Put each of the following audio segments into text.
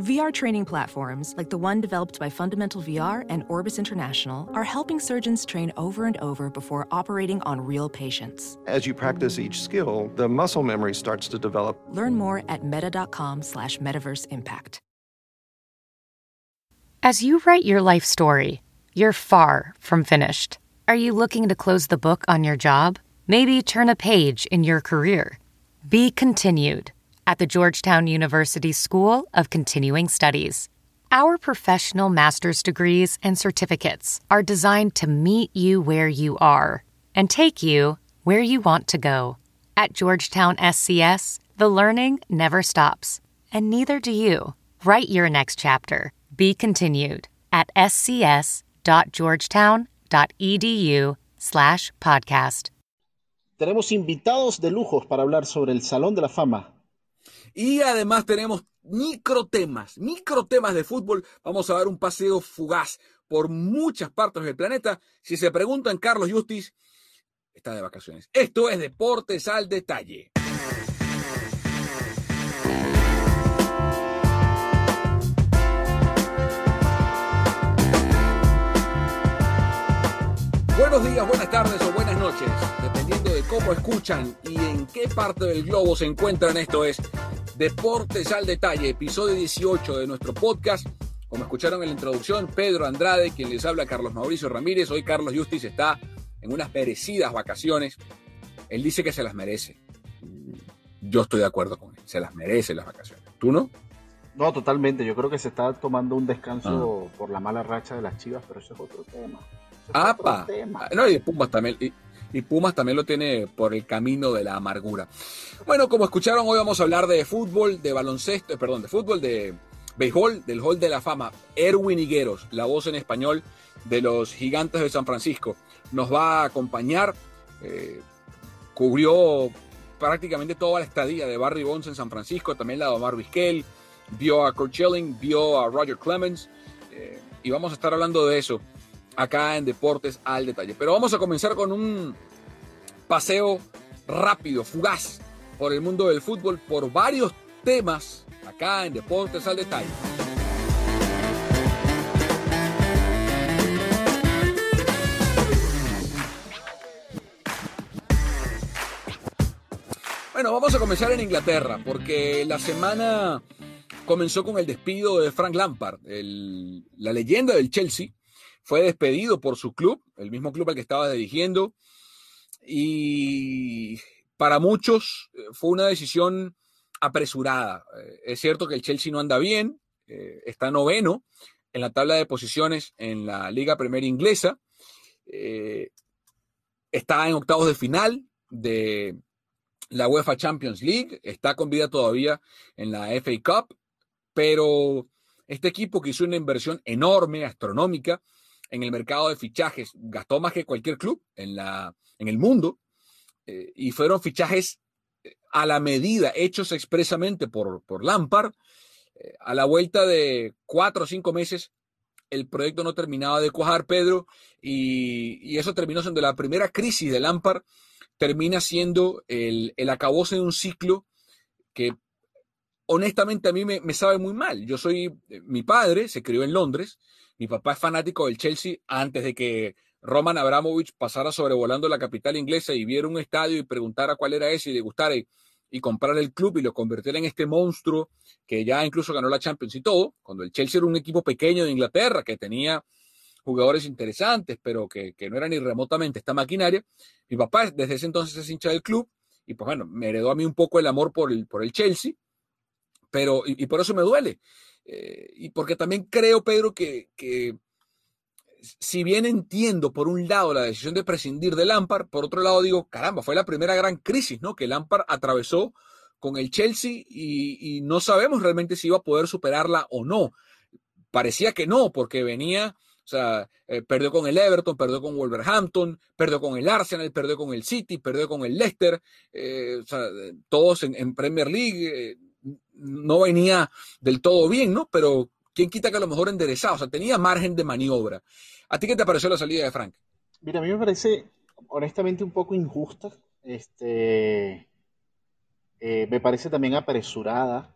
VR training platforms, like the one developed by Fundamental VR and Orbis International, are helping surgeons train over and over before operating on real patients. As you practice each skill, the muscle memory starts to develop. Learn more at meta.com slash metaverse impact. As you write your life story, you're far from finished. Are you looking to close the book on your job? Maybe turn a page in your career? Be continued at the Georgetown University School of Continuing Studies. Our professional master's degrees and certificates are designed to meet you where you are and take you where you want to go. At Georgetown SCS, the learning never stops, and neither do you. Write your next chapter. Be continued at scs.georgetown.edu slash podcast. Tenemos invitados de lujos para hablar sobre el Salón de la Fama Y además tenemos microtemas, microtemas de fútbol. Vamos a dar un paseo fugaz por muchas partes del planeta. Si se preguntan, Carlos Justis está de vacaciones. Esto es Deportes al Detalle. Buenos días, buenas tardes o buenas noches, dependiendo de cómo escuchan y en qué parte del globo se encuentran. Esto es Deportes al Detalle, episodio 18 de nuestro podcast. Como escucharon en la introducción, Pedro Andrade, quien les habla, Carlos Mauricio Ramírez. Hoy Carlos Justis está en unas merecidas vacaciones. Él dice que se las merece. Yo estoy de acuerdo con él, se las merece las vacaciones. ¿Tú no? No, totalmente. Yo creo que se está tomando un descanso por la mala racha de las chivas, pero eso es otro tema. Eso es ¡Apa! otro tema. No, y Pumas también. Y, y Pumas también lo tiene por el camino de la amargura. Bueno, como escucharon, hoy vamos a hablar de fútbol, de baloncesto, eh, perdón, de fútbol, de béisbol, del Hall de la Fama. Erwin Higueros, la voz en español de los Gigantes de San Francisco, nos va a acompañar. eh, cubrió prácticamente toda la estadía de Barry Bonds en San Francisco, también la de Omar Vizquel, vio a Kurt Schilling, vio a Roger Clemens, eh, y vamos a estar hablando de eso acá en Deportes al Detalle. Pero vamos a comenzar con un paseo rápido, fugaz, por el mundo del fútbol, por varios temas acá en Deportes al Detalle. Bueno, vamos a comenzar en Inglaterra, porque la semana comenzó con el despido de Frank Lampard, la leyenda del Chelsea, fue despedido por su club, el mismo club al que estaba dirigiendo, y para muchos eh, fue una decisión apresurada. Eh, Es cierto que el Chelsea no anda bien, eh, está noveno en la tabla de posiciones en la Liga Premier Inglesa, está en octavos de final de la UEFA Champions League, está con vida todavía en la FA Cup, pero este equipo que hizo una inversión enorme, astronómica, en el mercado de fichajes, gastó más que cualquier club en, la, en el mundo, eh, y fueron fichajes eh, a la medida, hechos expresamente por, por Lampard. Eh, a la vuelta de cuatro o cinco meses, el proyecto no terminaba de cuajar, Pedro, y, y eso terminó siendo la primera crisis de Lampard, termina siendo el, el acabose de un ciclo que honestamente a mí me, me sabe muy mal. Yo soy, mi padre se crió en Londres, mi papá es fanático del Chelsea antes de que Roman Abramovich pasara sobrevolando la capital inglesa y viera un estadio y preguntara cuál era ese y le gustara y, y comprar el club y lo convirtiera en este monstruo que ya incluso ganó la Champions y todo, cuando el Chelsea era un equipo pequeño de Inglaterra que tenía jugadores interesantes, pero que, no era ni remotamente esta maquinaria. Mi papá desde ese entonces es hincha del club y pues bueno, me heredó a mí un poco el amor por el, Chelsea, pero y por eso me duele. Eh, y porque también creo, Pedro, que, que si bien entiendo por un lado la decisión de prescindir de Lampard, por otro lado digo, caramba, fue la primera gran crisis ¿no? que Lampard atravesó con el Chelsea y, no sabemos realmente si iba a poder superarla o no. Parecía que no, porque venía, o sea, eh, perdió con el Everton, perdió con Wolverhampton, perdió con el Arsenal, perdió con el City, perdió con el Leicester, eh, o sea, todos en, Premier League. No venía del todo bien, ¿no? Pero quién quita que a lo mejor enderezaba, o sea, tenía margen de maniobra. ¿A ti qué te pareció la salida de Frank? Mira, a mí me parece honestamente un poco injusta. Este, eh, me parece también apresurada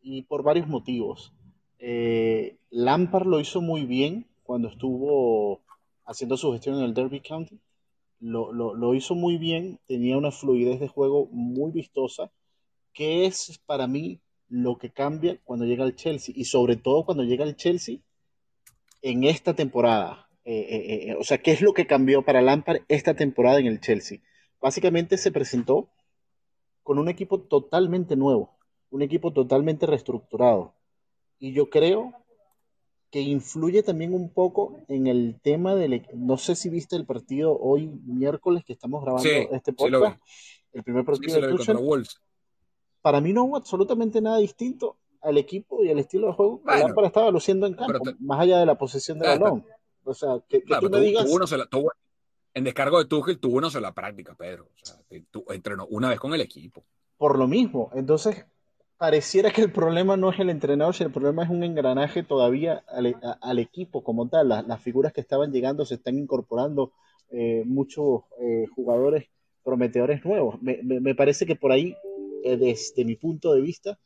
y por varios motivos. Eh, Lampard lo hizo muy bien cuando estuvo haciendo su gestión en el Derby County. Lo, lo, hizo muy bien, tenía una fluidez de juego muy vistosa, que es para mí lo que cambia cuando llega al Chelsea y sobre todo cuando llega al Chelsea en esta temporada. Eh, o sea, ¿qué es lo que cambió para Lampard esta temporada en el Chelsea? Básicamente se presentó con un equipo totalmente nuevo, un equipo totalmente reestructurado. Y yo creo que influye también un poco en el tema del... E-, no sé si viste el partido hoy miércoles que estamos grabando este podcast. el primer partido de Tuchel. Para mí no hubo absolutamente nada distinto al equipo y al estilo de juego que Lampard estaba luciendo en campo, más allá de la posesión de balón. O sea, que, tú me digas en descargo de Tuchel tuvo una sola práctica, Pedro. O sea, entrenó una vez con el equipo. Por lo mismo. Entonces, pareciera que el problema no es el entrenador, sino el problema es un engranaje todavía al, equipo como tal. Las, figuras que estaban llegando se están incorporando eh, muchos eh, jugadores prometedores nuevos. Me, parece que por ahí, desde mi punto de vista,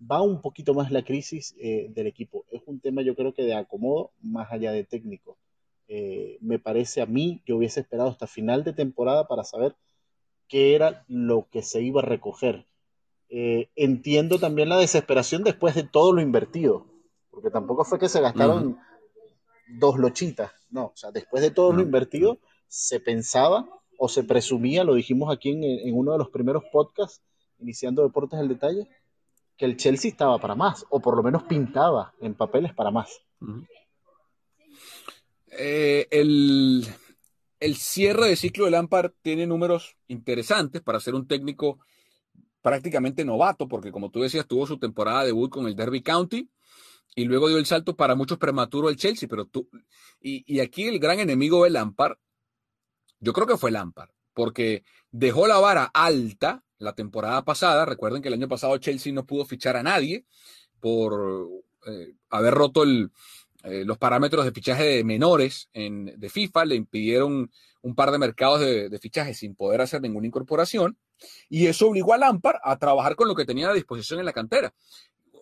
va un poquito más la crisis del equipo. Es un tema yo creo que de acomodo más allá de técnico. Eh, me parece a mí que hubiese esperado hasta final de temporada para saber qué era lo que se iba a recoger. Eh, entiendo también la desesperación después de todo lo invertido, porque tampoco fue que se gastaron dos lochitas, no, o sea, después de todo lo invertido se pensaba o se presumía, lo dijimos aquí en, uno de los primeros podcasts, iniciando Deportes al Detalle, que el Chelsea estaba para más, o por lo menos pintaba en papeles para más. Eh, el, cierre de ciclo de Lampard tiene números interesantes para ser un técnico prácticamente novato, porque como tú decías, tuvo su temporada de debut con el Derby County y luego dio el salto para muchos prematuro al Chelsea, pero tú, y, y aquí el gran enemigo de Lampard, yo creo que fue Lampard, porque dejó la vara alta la temporada pasada, recuerden que el año pasado Chelsea no pudo fichar a nadie por eh, haber roto eh, los parámetros de fichaje de menores en, de FIFA le impidieron un par de mercados de, de, fichaje sin poder hacer ninguna incorporación. Y eso obligó a Lampard a trabajar con lo que tenía a disposición en la cantera.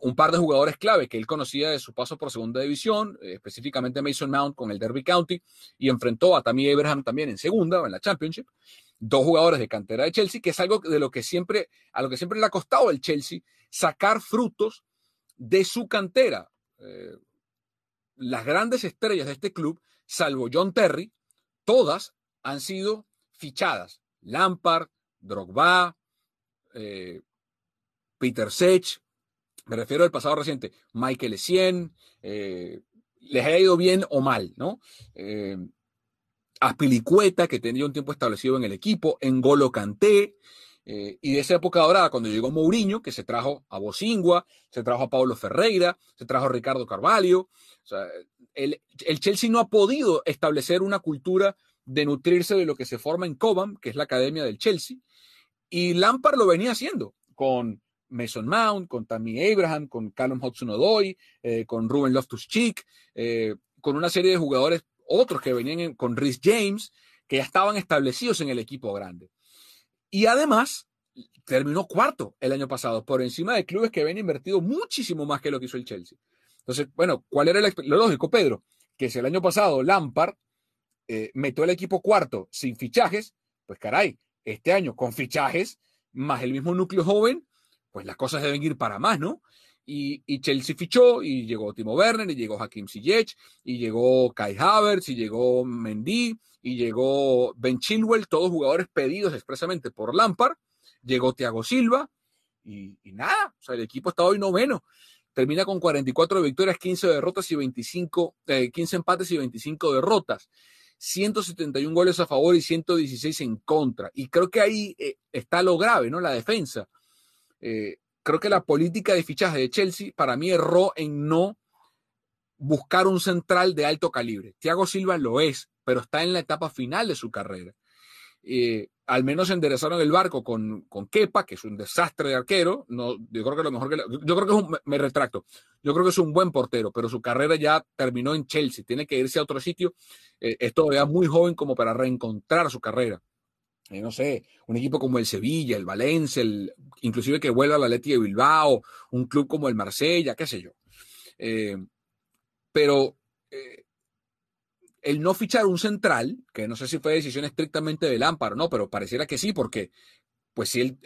Un par de jugadores clave que él conocía de su paso por segunda división, eh, específicamente Mason Mount con el Derby County, y enfrentó a Tammy Abraham también en segunda en la Championship. Dos jugadores de cantera de Chelsea, que es algo de lo que siempre, a lo que siempre le ha costado al Chelsea sacar frutos de su cantera. Eh, las grandes estrellas de este club, salvo John Terry, todas han sido fichadas. Lampard, Drogba, eh, Peter Sech, me refiero al pasado reciente, Michael Essien, eh, les ha ido bien o mal, ¿no? Eh, Aspilicueta, que tenía un tiempo establecido en el equipo, Engolo Canté, eh, y de esa época dorada, cuando llegó Mourinho, que se trajo a Bosingua, se trajo a Pablo Ferreira, se trajo a Ricardo Carvalho. el, Chelsea no ha podido establecer una cultura de nutrirse de lo que se forma en Cobham, que es la academia del Chelsea. Y Lampard lo venía haciendo con Mason Mount, con Tammy Abraham, con Callum Hudson-Odoi, eh, con Ruben Loftus-Cheek, eh, con una serie de jugadores, otros que venían con Rhys James, que ya estaban establecidos en el equipo grande. Y además, terminó cuarto el año pasado, por encima de clubes que habían invertido muchísimo más que lo que hizo el Chelsea. Entonces, bueno, ¿cuál era lo lógico, Pedro? Que si el año pasado Lampard eh, metió el equipo cuarto sin fichajes, pues caray, este año con fichajes, más el mismo núcleo joven, pues las cosas deben ir para más, ¿no? Y, Chelsea fichó y llegó Timo Werner y llegó Hakim Ziyech y llegó Kai Havertz y llegó Mendy y llegó Ben Chilwell, todos jugadores pedidos expresamente por Lampard. Llegó Thiago Silva y, nada, o sea, el equipo está hoy noveno. Termina con 44 victorias, 15 derrotas y 25, 15 eh, empates y 25 derrotas. 171 goles a favor y 116 en contra. Y creo que ahí eh, está lo grave, ¿no? La defensa Eh, creo que la política de fichaje de Chelsea para mí erró en no buscar un central de alto calibre. Thiago Silva lo es, pero está en la etapa final de su carrera. Eh, al menos enderezaron el barco con, con Kepa, que es un desastre de arquero. No, yo creo que lo mejor que. Yo creo que es un, me retracto. Yo creo que es un buen portero, pero su carrera ya terminó en Chelsea. Tiene que irse a otro sitio. Eh, es todavía muy joven como para reencontrar su carrera. Eh, no sé, un equipo como el Sevilla, el Valencia, el, inclusive que vuelva a la Leti de Bilbao, un club como el Marsella, qué sé yo. Eh, pero el no fichar un central, que no sé si fue decisión estrictamente de Lampard, no, pero pareciera que sí, porque pues si él,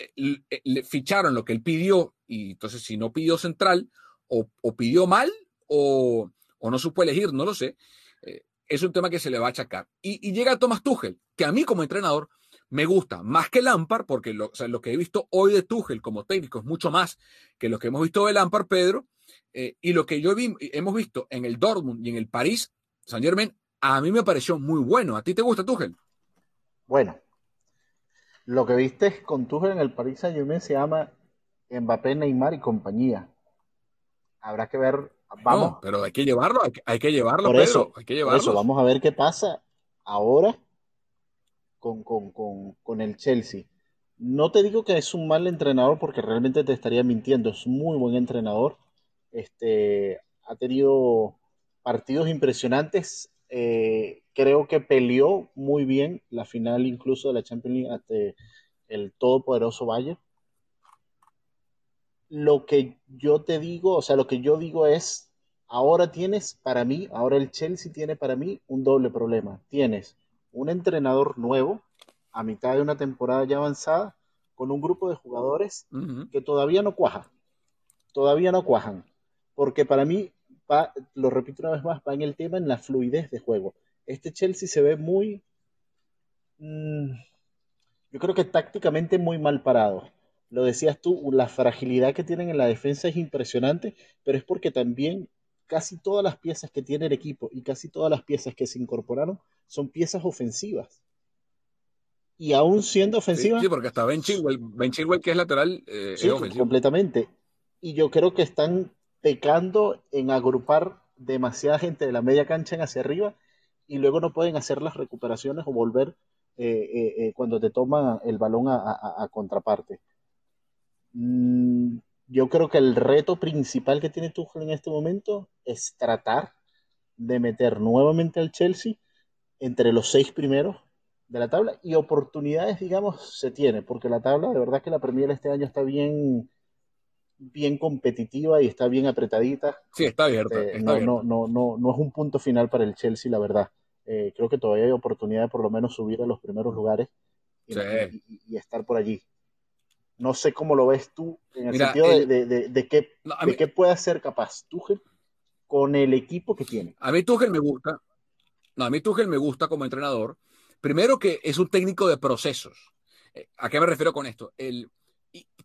le ficharon lo que él pidió, y entonces si no pidió central, o, pidió mal, o, no supo elegir, no lo sé, eh, es un tema que se le va a achacar. Y, llega Thomas Tuchel, que a mí como entrenador me gusta más que Lampard, porque lo, lo que he visto hoy de Tuchel como técnico es mucho más que lo que hemos visto de Lampard, Pedro, eh, y lo que yo vi, hemos visto en el Dortmund y en el París, Saint Germain, a mí me pareció muy bueno. ¿A ti te gusta Tuchel? Bueno, lo que viste con Tuchel en el Paris Saint Germain se llama Mbappé, Neymar y compañía. Habrá que ver. Vamos. No, pero hay que llevarlo, hay que, llevarlo, por eso, hay que llevarlo. eso, vamos a ver qué pasa ahora con, con, el Chelsea. No te digo que es un mal entrenador porque realmente te estaría mintiendo. Es muy buen entrenador. Este, ha tenido partidos impresionantes eh, creo que peleó muy bien la final incluso de la Champions League ante el todopoderoso Bayern. Lo que yo te digo, o sea, lo que yo digo es, ahora tienes para mí, ahora el Chelsea tiene para mí un doble problema. Tienes un entrenador nuevo a mitad de una temporada ya avanzada con un grupo de jugadores que todavía no cuaja, todavía no cuajan, porque para mí lo repito una vez más, va en el tema en la fluidez de juego. Este Chelsea se ve muy, mm, yo creo que tácticamente muy mal parado. Lo decías tú, la fragilidad que tienen en la defensa es impresionante, pero es porque también casi todas las piezas que tiene el equipo y casi todas las piezas que se incorporaron son piezas ofensivas. Y aún siendo ofensivas. Sí, porque hasta Ben Chilwell, ben Chilwell que es lateral, eh, sí, completamente. Y yo creo que están pecando en agrupar demasiada gente de la media cancha en hacia arriba y luego no pueden hacer las recuperaciones o volver eh, eh, eh, cuando te toma el balón a, contraparte. Mm, yo creo que el reto principal que tiene Tuchel en este momento es tratar de meter nuevamente al Chelsea entre los seis primeros de la tabla y oportunidades, digamos, se tiene, porque la tabla, de verdad que la Premier este año está bien, bien competitiva y está bien apretadita. Sí, está abierta. Eh, no, No, no, no, no es un punto final para el Chelsea, la verdad. Eh, creo que todavía hay oportunidad de por lo menos subir a los primeros lugares y, estar por allí. No sé cómo lo ves tú en el sentido de, de, de, qué, qué puede ser capaz Tuchel con el equipo que tiene. A mí Tuchel me gusta. No, a mí Tuchel me gusta como entrenador. Primero que es un técnico de procesos. Eh, ¿A qué me refiero con esto? El,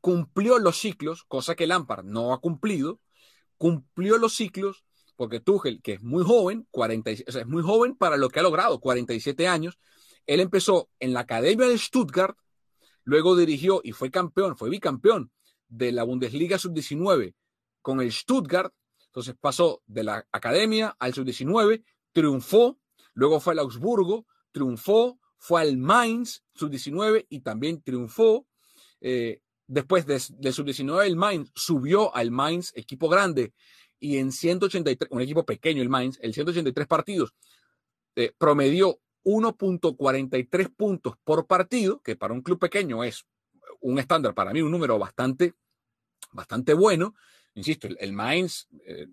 cumplió los ciclos, cosa que Lampard no ha cumplido, cumplió los ciclos porque Tuchel, que es muy joven, 40, es muy joven para lo que ha logrado, 47 años, él empezó en la Academia de Stuttgart, luego dirigió y fue campeón, fue bicampeón de la Bundesliga Sub-19 con el Stuttgart, entonces pasó de la Academia al Sub-19, triunfó, luego fue al Augsburgo, triunfó, fue al Mainz Sub-19 y también triunfó, eh, Después de, sub-19 el Mainz subió al Mainz, equipo grande, y en 183, un equipo pequeño el Mainz, en 183 partidos, eh, promedió 1.43 puntos por partido, que para un club pequeño es un estándar, para mí un número bastante, bastante bueno. Insisto, el, Mainz eh,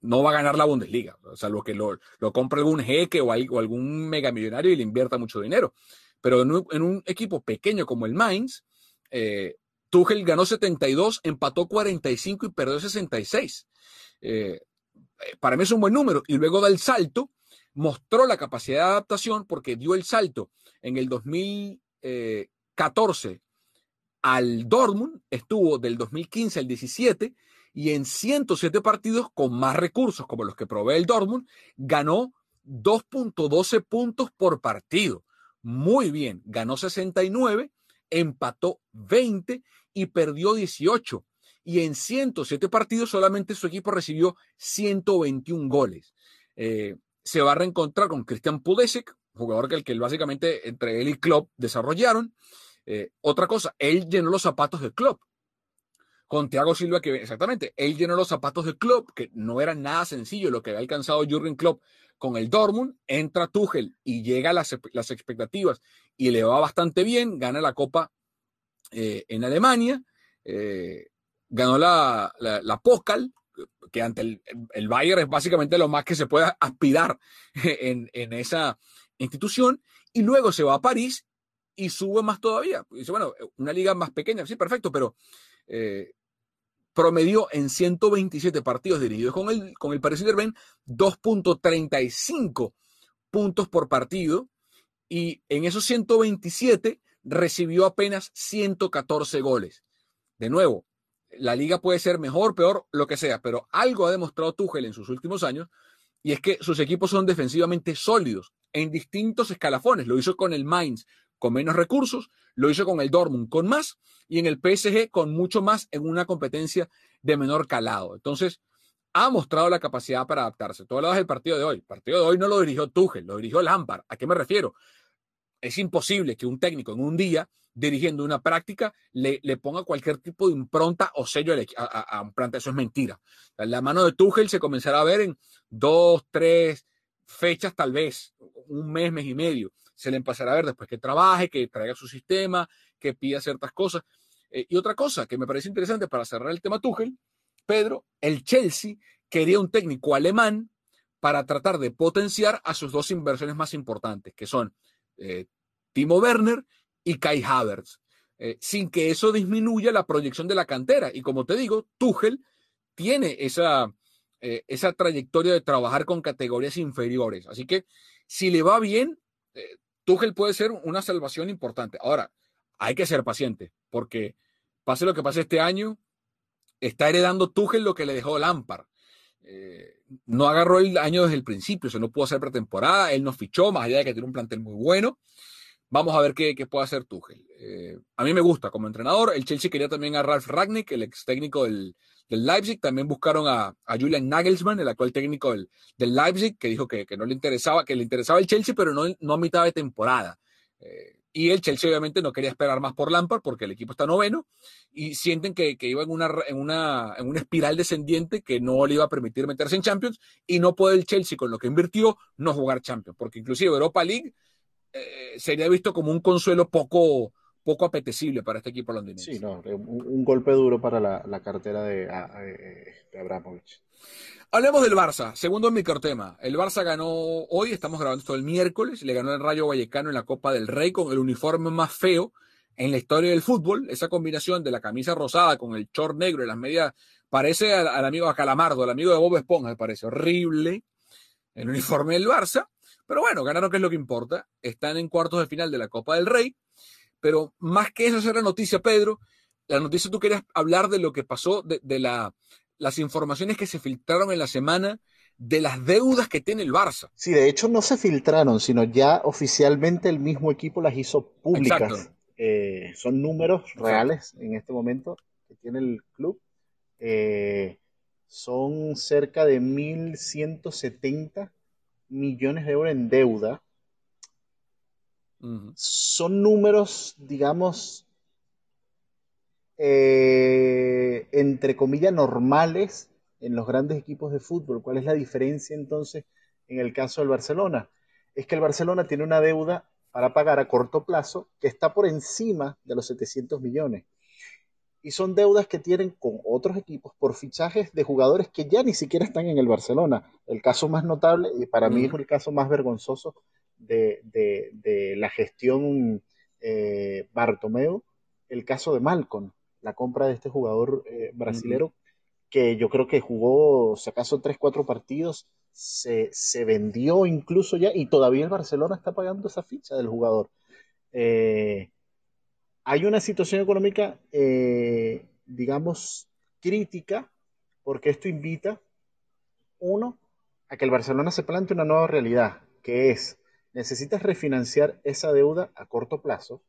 no va a ganar la Bundesliga, o sea, lo que lo, lo compre algún jeque o, algún megamillonario y le invierta mucho dinero. Pero en un, equipo pequeño como el Mainz, eh, Tuchel ganó 72, empató 45 y perdió 66. Eh, para mí es un buen número. Y luego da el salto, mostró la capacidad de adaptación porque dio el salto en el 2014 al Dortmund, estuvo del 2015 al 17 y en 107 partidos con más recursos como los que provee el Dortmund, ganó 2.12 puntos por partido. Muy bien, ganó 69, empató 20 y perdió 18. Y en 107 partidos solamente su equipo recibió 121 goles. Eh, se va a reencontrar con Christian Pudesek, jugador que, que básicamente entre él y Klopp desarrollaron. Eh, otra cosa, él llenó los zapatos de Klopp. Con Thiago Silva, que exactamente, él llenó los zapatos de Klopp, que no era nada sencillo lo que había alcanzado Jürgen Klopp con el Dortmund, entra Tuchel y llega a las, expectativas y le va bastante bien, gana la Copa eh, en Alemania, eh, ganó la, la, la que ante el, el, Bayern es básicamente lo más que se puede aspirar en, en, esa institución, y luego se va a París y sube más todavía. Dice, bueno, una liga más pequeña, sí, perfecto, pero eh, promedió en 127 partidos dirigidos con el, con el Paris Saint-Germain 2.35 puntos por partido y en esos 127 recibió apenas 114 goles. De nuevo, la liga puede ser mejor, peor, lo que sea, pero algo ha demostrado Tuchel en sus últimos años y es que sus equipos son defensivamente sólidos en distintos escalafones. Lo hizo con el Mainz, con menos recursos, lo hizo con el Dortmund con más y en el PSG con mucho más en una competencia de menor calado. Entonces, ha mostrado la capacidad para adaptarse. Tú hablabas del partido de hoy. El partido de hoy no lo dirigió Tuchel, lo dirigió Lampard. ¿A qué me refiero? Es imposible que un técnico en un día, dirigiendo una práctica, le, le ponga cualquier tipo de impronta o sello a, un planta. Eso es mentira. La mano de Tuchel se comenzará a ver en dos, tres fechas, tal vez, un mes, mes y medio se le empezará a ver después que trabaje, que traiga su sistema, que pida ciertas cosas. Eh, y otra cosa que me parece interesante para cerrar el tema Tuchel, Pedro, el Chelsea quería un técnico alemán para tratar de potenciar a sus dos inversiones más importantes, que son eh, Timo Werner y Kai Havertz, eh, sin que eso disminuya la proyección de la cantera. Y como te digo, Tuchel tiene esa, esa trayectoria de trabajar con categorías inferiores. Así que si le va bien, Tuchel puede ser una salvación importante. Ahora, hay que ser paciente, porque pase lo que pase este año, está heredando Tuchel lo que le dejó Lampard. Eh, no agarró el año desde el principio, se no pudo hacer pretemporada, él nos fichó, más allá de que tiene un plantel muy bueno. Vamos a ver qué, puede hacer Tuchel. Eh, a mí me gusta como entrenador. El Chelsea quería también a Ralf Ragnick, el ex técnico del, Leipzig. También buscaron a, Julian Nagelsmann, el actual técnico del, del Leipzig, que dijo que, no le interesaba, que le interesaba el Chelsea, pero no, no a mitad de temporada. Eh, y el Chelsea obviamente no quería esperar más por Lampard porque el equipo está noveno y sienten que, que, iba en una, en, una, en una espiral descendiente que no le iba a permitir meterse en Champions y no puede el Chelsea con lo que invirtió no jugar Champions, porque inclusive Europa League eh, sería visto como un consuelo poco, poco apetecible para este equipo londinense. Sí, no, un, golpe duro para la, cartera de, de, Abramovich. Hablemos del Barça, segundo microtema. El Barça ganó hoy, estamos grabando esto el miércoles, le ganó el Rayo Vallecano en la Copa del Rey con el uniforme más feo en la historia del fútbol. Esa combinación de la camisa rosada con el short negro y las medias, parece al, amigo a Calamardo, al amigo de Bob Esponja, me parece horrible el uniforme del Barça. Pero bueno, ganaron que es lo que importa. Están en cuartos de final de la Copa del Rey pero más que eso, esa era noticia, Pedro. La noticia tú querías hablar de lo que pasó, de, la, las informaciones que se filtraron en la semana de las deudas que tiene el Barça. Sí, de hecho no se filtraron, sino ya oficialmente el mismo equipo las hizo públicas. Eh, son números reales en este momento que tiene el club. Eh, son cerca de 1.170 millones de euros en deuda son números, digamos, eh, entre comillas, normales en los grandes equipos de fútbol. ¿Cuál es la diferencia entonces en el caso del Barcelona? Es que el Barcelona tiene una deuda para pagar a corto plazo que está por encima de los 700 millones. Y son deudas que tienen con otros equipos por fichajes de jugadores que ya ni siquiera están en el Barcelona. El caso más notable, y para mí es el caso más vergonzoso, de, la gestión eh, Bartomeu, el caso de Malcolm, la compra de este jugador eh, brasilero, que yo creo que jugó, si acaso, tres, cuatro partidos, se, vendió incluso ya, y todavía el Barcelona está pagando esa ficha del jugador. Eh, hay una situación económica, digamos, crítica, porque esto invita, uno, a que el Barcelona se plante una nueva realidad, que es necesitas refinanciar esa deuda a corto plazo,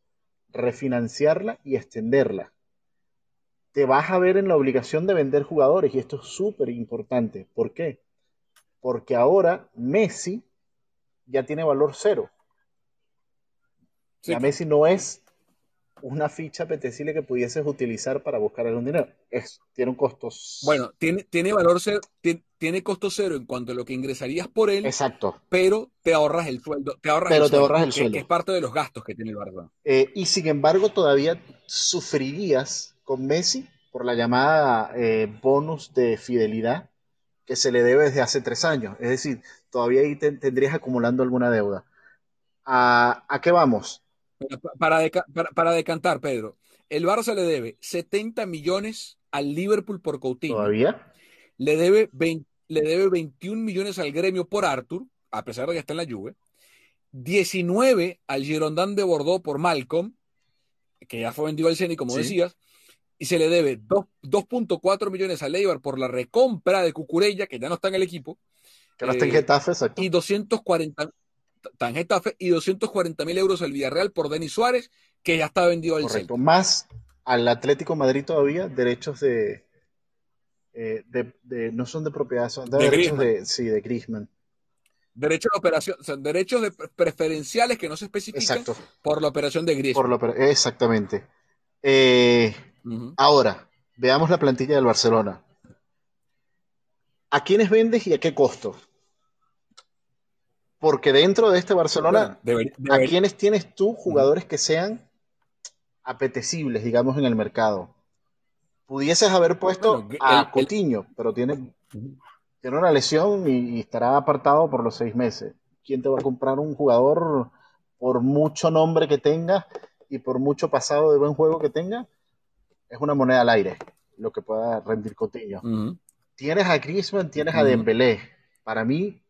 refinanciarla y extenderla. Te vas a ver en la obligación de vender jugadores y esto es súper importante. ¿Por qué? Porque ahora Messi ya tiene valor cero. Ya Messi no es una ficha apetecible que pudieses utilizar para buscar algún dinero. Es, tiene un costo. Bueno, tiene, tiene valor cero, tiene, costo cero en cuanto a lo que ingresarías por él. Exacto. Pero te ahorras el sueldo. Te ahorras pero el te sueldo, ahorras el que, sueldo. Que es parte de los gastos que tiene el Barça. Eh, y sin embargo, todavía sufrirías con Messi por la llamada eh, bonus de fidelidad que se le debe desde hace tres años. Es decir, todavía ahí te, tendrías acumulando alguna deuda. ¿A, a qué vamos? Para, deca para, para, decantar, Pedro, el Barça le debe 70 millones al Liverpool por Coutinho. ¿Todavía? Le debe, 20, le debe 21 millones al gremio por Arthur, a pesar de que está en la Juve. 19 al Girondin de Bordeaux por Malcolm, que ya fue vendido al Ceni, como sí. decías. Y se le debe 2.4 millones al Eibar por la recompra de Cucurella, que ya no está en el equipo. Que no está en Getafe, exacto. Y 240, está en Getafe, y 240 mil euros al Villarreal por Denis Suárez, que ya está vendido al Correcto. Celta. Más al Atlético Madrid todavía, derechos de, eh, de, de, no son de propiedad, son de, de derechos de, sí, de Griezmann. Derechos de operación, sea, derechos de preferenciales que no se especifican Exacto. por la operación de Griezmann. Por la, exactamente. Eh, uh -huh. Ahora, veamos la plantilla del Barcelona. ¿A quiénes vendes y a qué costo? Porque dentro de este Barcelona, bueno, deber, deber. ¿a quiénes tienes tú jugadores que sean apetecibles, digamos, en el mercado? Pudieses haber puesto bueno, a el, Coutinho, pero tiene, tiene una lesión y, y, estará apartado por los seis meses. ¿Quién te va a comprar un jugador por mucho nombre que tenga y por mucho pasado de buen juego que tenga? Es una moneda al aire lo que pueda rendir Coutinho. Uh -huh. Tienes a Griezmann, tienes uh -huh. a Dembélé. Para mí,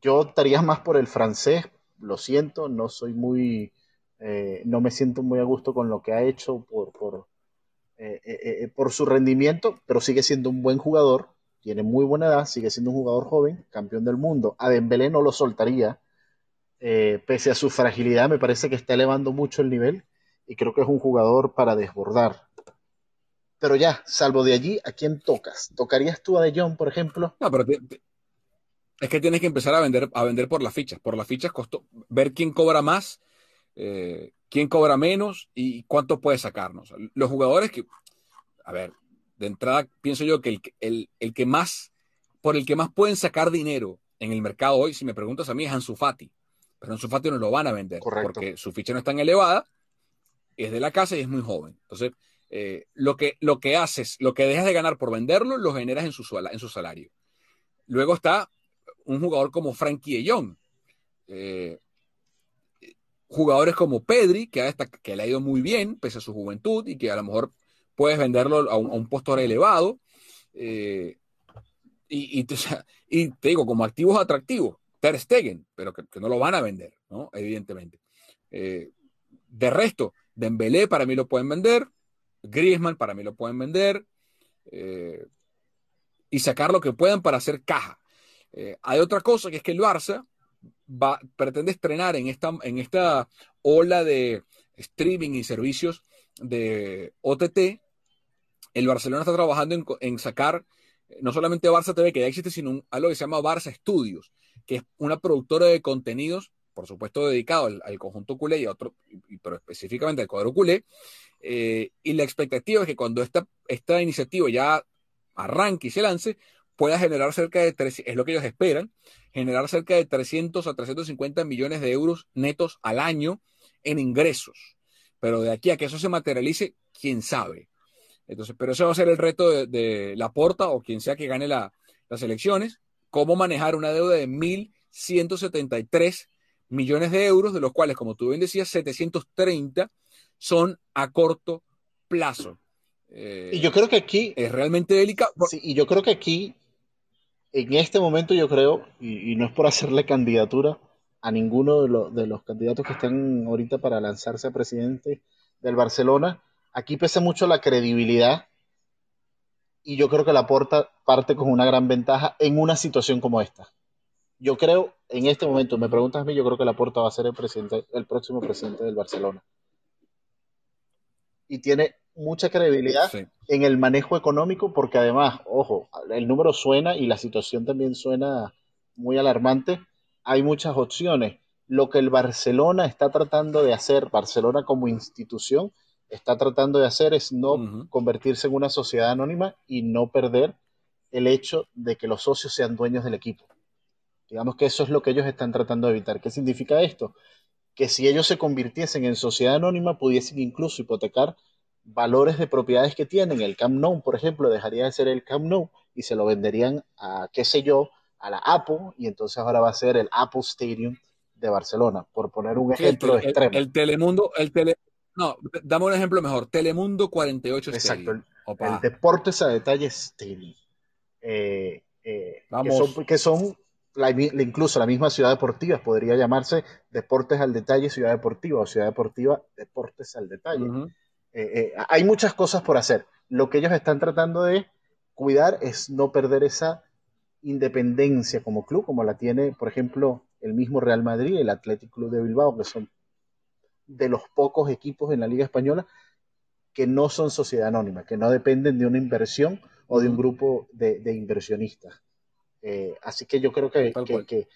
yo estaría más por el francés. Lo siento, no soy muy, eh, no me siento muy a gusto con lo que ha hecho por, por, eh, eh, por su rendimiento, pero sigue siendo un buen jugador. Tiene muy buena edad, sigue siendo un jugador joven, campeón del mundo. A Dembélé no lo soltaría, pese a su fragilidad, me parece que está elevando mucho el nivel y creo que es un jugador para desbordar. Pero ya, salvo de allí, ¿a quién tocas? ¿Tocarías tú a De Jong, por ejemplo? No, pero te, te, es que tienes que empezar a vender, a vender por las fichas. Por las fichas costó ver quién cobra más, eh, quién cobra menos y cuánto puede sacarnos. Los jugadores que, a ver, de entrada pienso yo que el, el, el que más, por el que más pueden sacar dinero en el mercado hoy, si me preguntas a mí, es Ansu Fati. Pero Ansu Fati no lo van a vender Correcto. porque su ficha no es tan elevada, es de la casa y es muy joven. Entonces, eh, lo, que, lo que haces, lo que dejas de ganar por venderlo, lo generas en su, en su salario. Luego está un jugador como Frankie Jong. Eh, jugadores como Pedri, que, ha que le ha ido muy bien, pese a su juventud, y que a lo mejor puedes venderlo a un, a un postor elevado. Eh, y, y, te, digo, como activos atractivos, Ter Stegen, pero que, que no lo van a vender, ¿no? Evidentemente. De resto, Dembélé para mí lo pueden vender, Griezmann para mí lo pueden vender, eh, y sacar lo que puedan para hacer caja. Eh, hay otra cosa que es que el Barça va, pretende estrenar en esta, en esta ola de streaming y servicios de OTT. El Barcelona está trabajando en, en sacar no solamente Barça TV, que ya existe, sino algo que se llama Barça Studios, que es una productora de contenidos, por supuesto dedicado al, conjunto culé y a otro, pero específicamente al cuadro culé. Eh, y la expectativa es que cuando esta, esta iniciativa ya arranque y se lance, pueda generar cerca de, tres, es lo que ellos esperan, generar cerca de 300 a 350 millones de euros netos al año en ingresos. Pero de aquí a que eso se materialice, quién sabe. Entonces, pero ese va a ser el reto de, la porta o quien sea que gane la, las elecciones, cómo manejar una deuda de 1.173 millones de euros, de los cuales, como tú bien decías, 730 son a corto plazo. Eh, y yo creo que aquí es realmente delicado. Sí, y yo creo que aquí, en este momento, yo creo, y, y no es por hacerle candidatura a ninguno de, lo, de los candidatos que están ahorita para lanzarse a presidente del Barcelona, aquí pesa mucho la credibilidad y yo creo que la porta parte con una gran ventaja en una situación como esta. Yo creo, en este momento, me preguntas a mí, yo creo que la porta va a ser el, presidente, el próximo presidente del Barcelona. Y tiene mucha credibilidad en el manejo económico, porque además, ojo, el número suena y la situación también suena muy alarmante. Hay muchas opciones. Lo que el Barcelona está tratando de hacer, Barcelona como institución, está tratando de hacer es no convertirse en una sociedad anónima y no perder el hecho de que los socios sean dueños del equipo. Digamos que eso es lo que ellos están tratando de evitar. ¿Qué significa esto? Que si ellos se convirtiesen en sociedad anónima, pudiesen incluso hipotecar valores de propiedades que tienen. El Camp Nou, por ejemplo, dejaría de ser el Camp Nou y se lo venderían a, qué sé yo, a la Apple, y entonces ahora va a ser el Apple Stadium de Barcelona, por poner un ejemplo extremo. El, Telemundo, el tele, no, dame un ejemplo mejor. Telemundo 48 Exacto, el, Deportes a Detalle Stadium. Eh, eh, que son, incluso la misma ciudad deportiva, podría llamarse Deportes al Detalle Ciudad Deportiva o Ciudad Deportiva Deportes al Detalle. Eh, hay muchas cosas por hacer. Lo que ellos están tratando de cuidar es no perder esa independencia como club, como la tiene, por ejemplo, el mismo Real Madrid, el Athletic Club de Bilbao, que son de los pocos equipos en la Liga Española que no son sociedad anónima, que no dependen de una inversión o de un grupo de, inversionistas. Eh, así que yo creo que,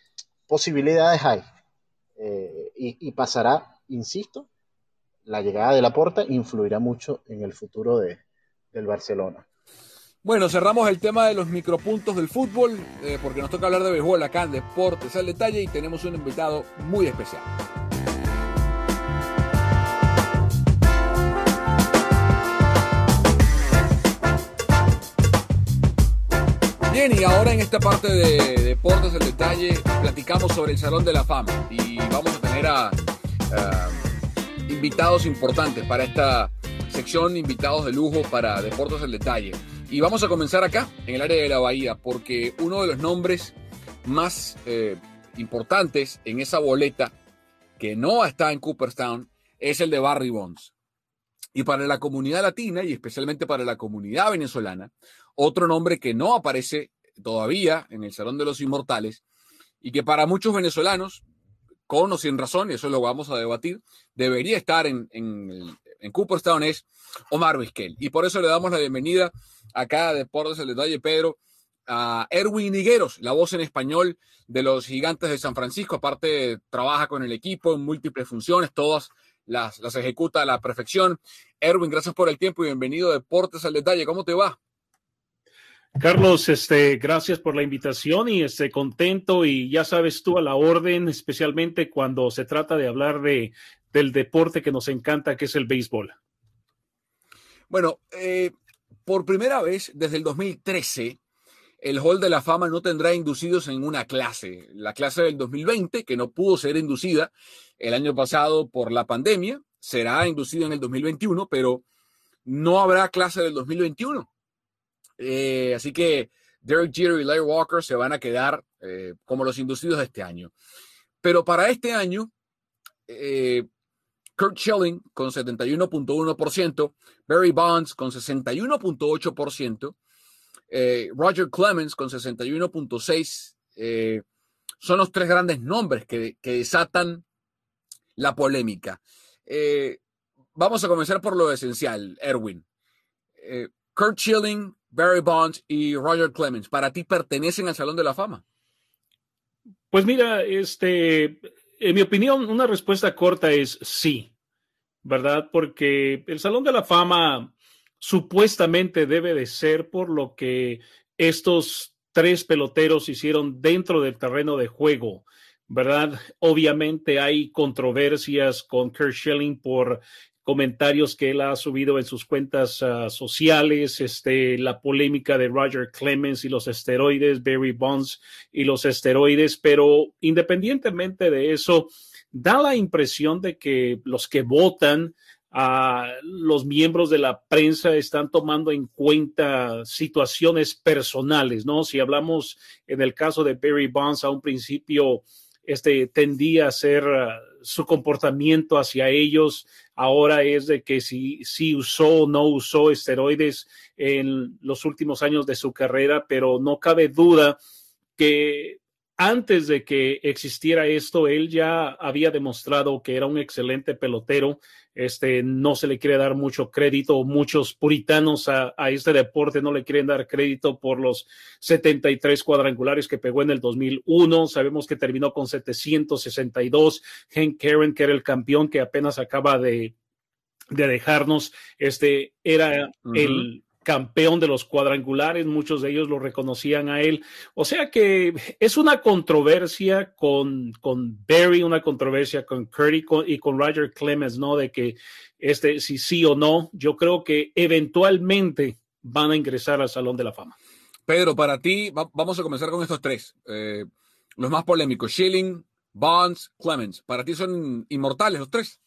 posibilidades hay. Eh, y, pasará, insisto, la llegada de la puerta influirá mucho en el futuro de, del Barcelona. Bueno, cerramos el tema de los micropuntos del fútbol, eh, porque nos toca hablar de béisbol acá en Deportes al Detalle y tenemos un invitado muy especial. Bien, y ahora en esta parte de Deportes al Detalle platicamos sobre el Salón de la Fama y vamos a tener a, invitados importantes para esta sección, invitados de lujo para Deportes al Detalle. Y vamos a comenzar acá, en el área de la Bahía, porque uno de los nombres más eh, importantes en esa boleta que no está en Cooperstown es el de Barry Bonds. Y para la comunidad latina y especialmente para la comunidad venezolana, otro nombre que no aparece todavía en el Salón de los Inmortales y que para muchos venezolanos, con o sin razón, y eso lo vamos a debatir, debería estar en, en, en Cooperstown es Omar Vizquel. Y por eso le damos la bienvenida acá a Deportes el Detalle, Pedro, a Erwin Higueros, la voz en español de los Gigantes de San Francisco. Aparte, trabaja con el equipo en múltiples funciones, todas las, las ejecuta a la perfección. Erwin, gracias por el tiempo y bienvenido a Deportes al Detalle. ¿Cómo te va? Carlos, este, gracias por la invitación y este contento y ya sabes tú a la orden, especialmente cuando se trata de hablar de, del deporte que nos encanta, que es el béisbol. Bueno, eh, por primera vez desde el 2013, el Hall de la Fama no tendrá inducidos en una clase. La clase del 2020, que no pudo ser inducida el año pasado por la pandemia, será inducida en el 2021, pero no habrá clase del 2021. Eh, así que Derek Jeter y Larry Walker se van a quedar eh, como los inducidos de este año. Pero para este año, Kurt Schilling con 71.1%, Barry Bonds con 61.8%, eh, Roger Clemens con 61.6%. Eh, son los tres grandes nombres que, desatan la polémica. Eh, vamos a comenzar por lo esencial, Erwin. Kurt Schilling, Barry Bonds y Roger Clemens, ¿para ti pertenecen al Salón de la Fama? Pues mira, este, en mi opinión, una respuesta corta es sí, ¿verdad? Porque el Salón de la Fama supuestamente debe de ser por lo que estos tres peloteros hicieron dentro del terreno de juego, ¿verdad? Obviamente hay controversias con Kurt Schilling por comentarios que él ha subido en sus cuentas uh, sociales, este, la polémica de Roger Clemens y los esteroides, Barry Bonds y los esteroides, pero independientemente de eso, da la impresión de que los que votan, a los miembros de la prensa están tomando en cuenta situaciones personales, ¿no? Si hablamos en el caso de Barry Bonds a un principio, este tendía a ser uh, su comportamiento hacia ellos ahora es de que si, si usó o no usó esteroides en los últimos años de su carrera, pero no cabe duda que antes de que existiera esto, él ya había demostrado que era un excelente pelotero, este, no se le quiere dar mucho crédito, muchos puritanos a, a, este deporte no le quieren dar crédito por los 73 cuadrangulares que pegó en el 2001, sabemos que terminó con 762, Hank Karen, que era el campeón que apenas acaba de, de dejarnos, este, era uh -huh. el campeón de los cuadrangulares, muchos de ellos lo reconocían a él. O sea que es una controversia con, con Barry, una controversia con Curry con, y con Roger Clemens, ¿no? De que este, si sí o no, yo creo que eventualmente van a ingresar al Salón de la Fama. Pedro, para ti, va, vamos a comenzar con estos tres. Eh, los más polémicos, Schilling, Bonds, Clemens. ¿Para ti son inmortales los tres?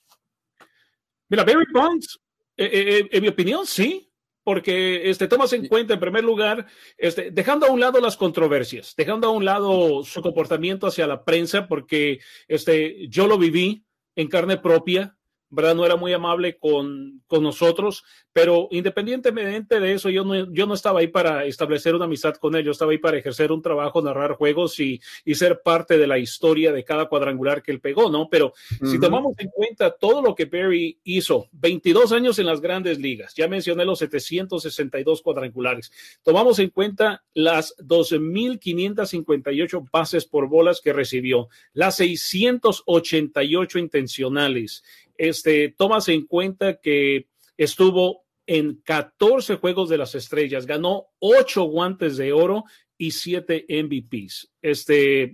Mira, Barry Bonds, eh, eh, en mi opinión, sí porque este, tomas en cuenta, en primer lugar, este, dejando a un lado las controversias, dejando a un lado su comportamiento hacia la prensa, porque este, yo lo viví en carne propia, ¿verdad? No era muy amable con, con nosotros, pero independientemente de eso, yo no, yo no estaba ahí para establecer una amistad con él, yo estaba ahí para ejercer un trabajo, narrar juegos y, y ser parte de la historia de cada cuadrangular que él pegó, ¿no? Pero uh -huh. si tomamos en cuenta todo lo que Barry hizo, 22 años en las grandes ligas, ya mencioné los 762 cuadrangulares, tomamos en cuenta las 12.558 bases por bolas que recibió, las 688 intencionales, este, tomas en cuenta que estuvo en 14 Juegos de las Estrellas, ganó 8 guantes de oro y 7 MVPs. Este,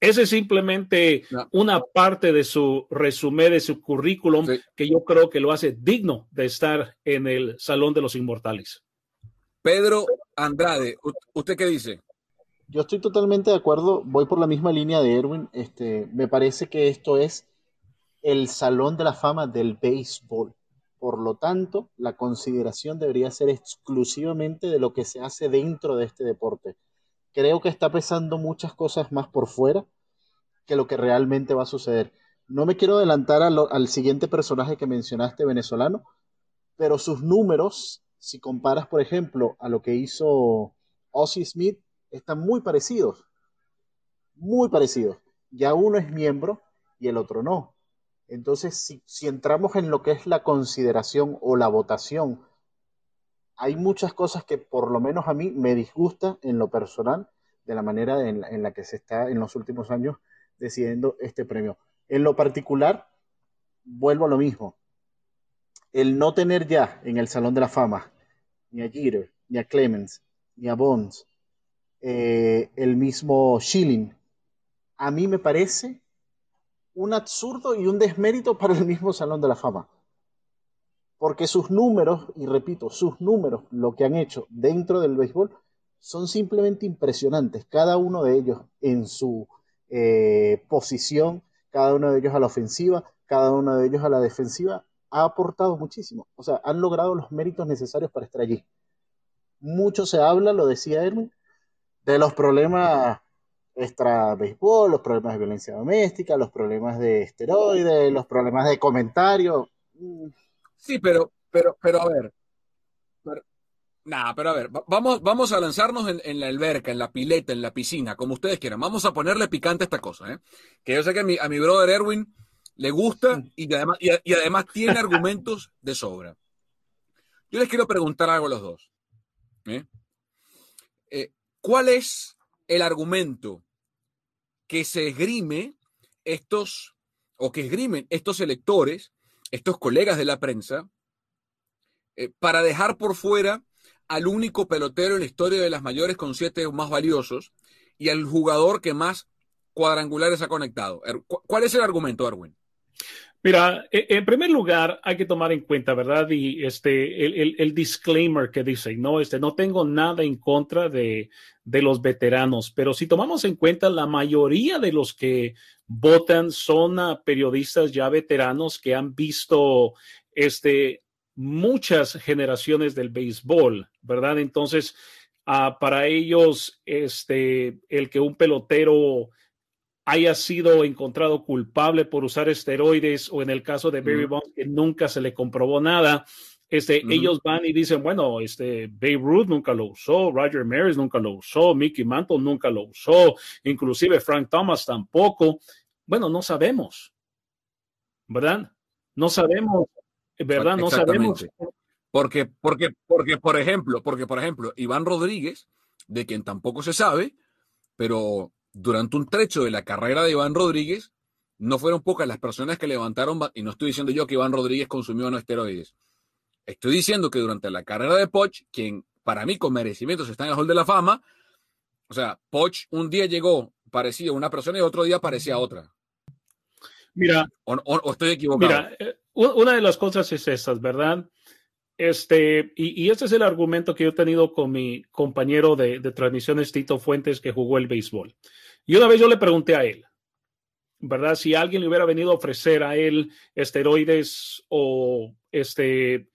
ese es simplemente no. una parte de su resumen, de su currículum, sí. que yo creo que lo hace digno de estar en el Salón de los Inmortales. Pedro Andrade, ¿usted qué dice? Yo estoy totalmente de acuerdo, voy por la misma línea de Erwin. Este, me parece que esto es el Salón de la Fama del béisbol. Por lo tanto, la consideración debería ser exclusivamente de lo que se hace dentro de este deporte. Creo que está pesando muchas cosas más por fuera que lo que realmente va a suceder. No me quiero adelantar al, siguiente personaje que mencionaste, venezolano, pero sus números, si comparas, por ejemplo, a lo que hizo Ozzie Smith, están muy parecidos. Muy parecidos. Ya uno es miembro y el otro no entonces, si, entramos en lo que es la consideración o la votación, hay muchas cosas que por lo menos a mí me disgusta en lo personal de la manera en la, en la que se está en los últimos años decidiendo este premio. En lo particular, vuelvo a lo mismo. El no tener ya en el Salón de la Fama ni a Jeter, ni a Clemens, ni a Bonds, eh, el mismo Schilling, a mí me parece un absurdo y un desmérito para el mismo Salón de la Fama. Porque sus números, y repito, sus números, lo que han hecho dentro del béisbol, son simplemente impresionantes. Cada uno de ellos en su eh, posición, cada uno de ellos a la ofensiva, cada uno de ellos a la defensiva, ha aportado muchísimo. O sea, han logrado los méritos necesarios para estar allí. Mucho se habla, lo decía Erwin, de los problemas extra béisbol, los problemas de violencia doméstica, los problemas de esteroides, los problemas de comentarios. Sí, pero, pero, pero a ver. Pero, nah, pero a ver, vamos, vamos a lanzarnos en, la alberca, en la pileta, en la piscina, como ustedes quieran. Vamos a ponerle picante a esta cosa, ¿eh? Que yo sé que a mi, brother Erwin le gusta y además, y, y además tiene argumentos de sobra. Yo les quiero preguntar algo a los dos. ¿eh? Eh, ¿Cuál es el argumento que se esgrime estos, o que esgrimen estos electores, estos colegas de la prensa, eh, para dejar por fuera al único pelotero en la historia de las mayores con siete más valiosos y al jugador que más cuadrangulares ha conectado. Er, ¿Cuál es el argumento, Erwin? Mira, e, en primer lugar, hay que tomar en cuenta, ¿verdad? Y este, el, el, el, disclaimer que dice, no, este, no tengo nada en contra de, de los veteranos, pero si tomamos en cuenta, la mayoría de los que votan son uh, periodistas ya veteranos que han visto, este, muchas generaciones del béisbol, ¿verdad? Entonces, uh, para ellos, este, el que un pelotero haya sido encontrado culpable por usar esteroides o en el caso de Barry Bonds que nunca se le comprobó nada, este, uh -huh. ellos van y dicen, bueno, este, Babe Ruth nunca lo usó, Roger Maris nunca lo usó, Mickey Mantle nunca lo usó, inclusive Frank Thomas tampoco. Bueno, no sabemos, ¿verdad? No sabemos ¿verdad? No sabemos. Porque, porque, porque, por ejemplo, porque, por ejemplo, Iván Rodríguez, de quien tampoco se sabe, pero durante un trecho de la carrera de Iván Rodríguez, no fueron pocas las personas que levantaron, y no estoy diciendo yo que Iván Rodríguez consumió no esteroides, estoy diciendo que durante la carrera de Poch, quien para mí con merecimientos está en el Hall de la Fama, o sea, Poch un día llegó parecido a una persona y otro día parecía a otra. Mira, o, estoy equivocado. Mira, eh, una de las cosas es estas, ¿verdad? Este, y, este es el argumento que yo he tenido con mi compañero de, de, transmisiones, Tito Fuentes, que jugó el béisbol. Y una vez yo le pregunté a él, ¿verdad? Si alguien le hubiera venido a ofrecer a él esteroides o este,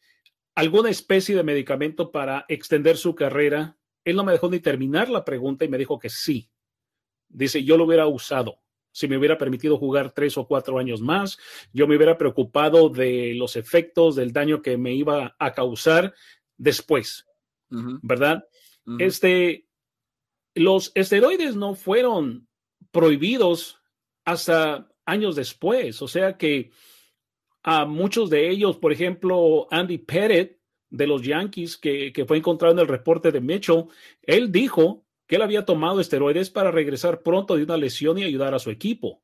alguna especie de medicamento para extender su carrera, él no me dejó ni terminar la pregunta y me dijo que sí. Dice, yo lo hubiera usado si me hubiera permitido jugar tres o cuatro años más, yo me hubiera preocupado de los efectos, del daño que me iba a causar después, ¿verdad? Este, los esteroides no fueron prohibidos hasta años después, o sea que a muchos de ellos, por ejemplo, Andy Pettit de los Yankees, que, que fue encontrado en el reporte de Mitchell, él dijo que él había tomado esteroides para regresar pronto de una lesión y ayudar a su equipo.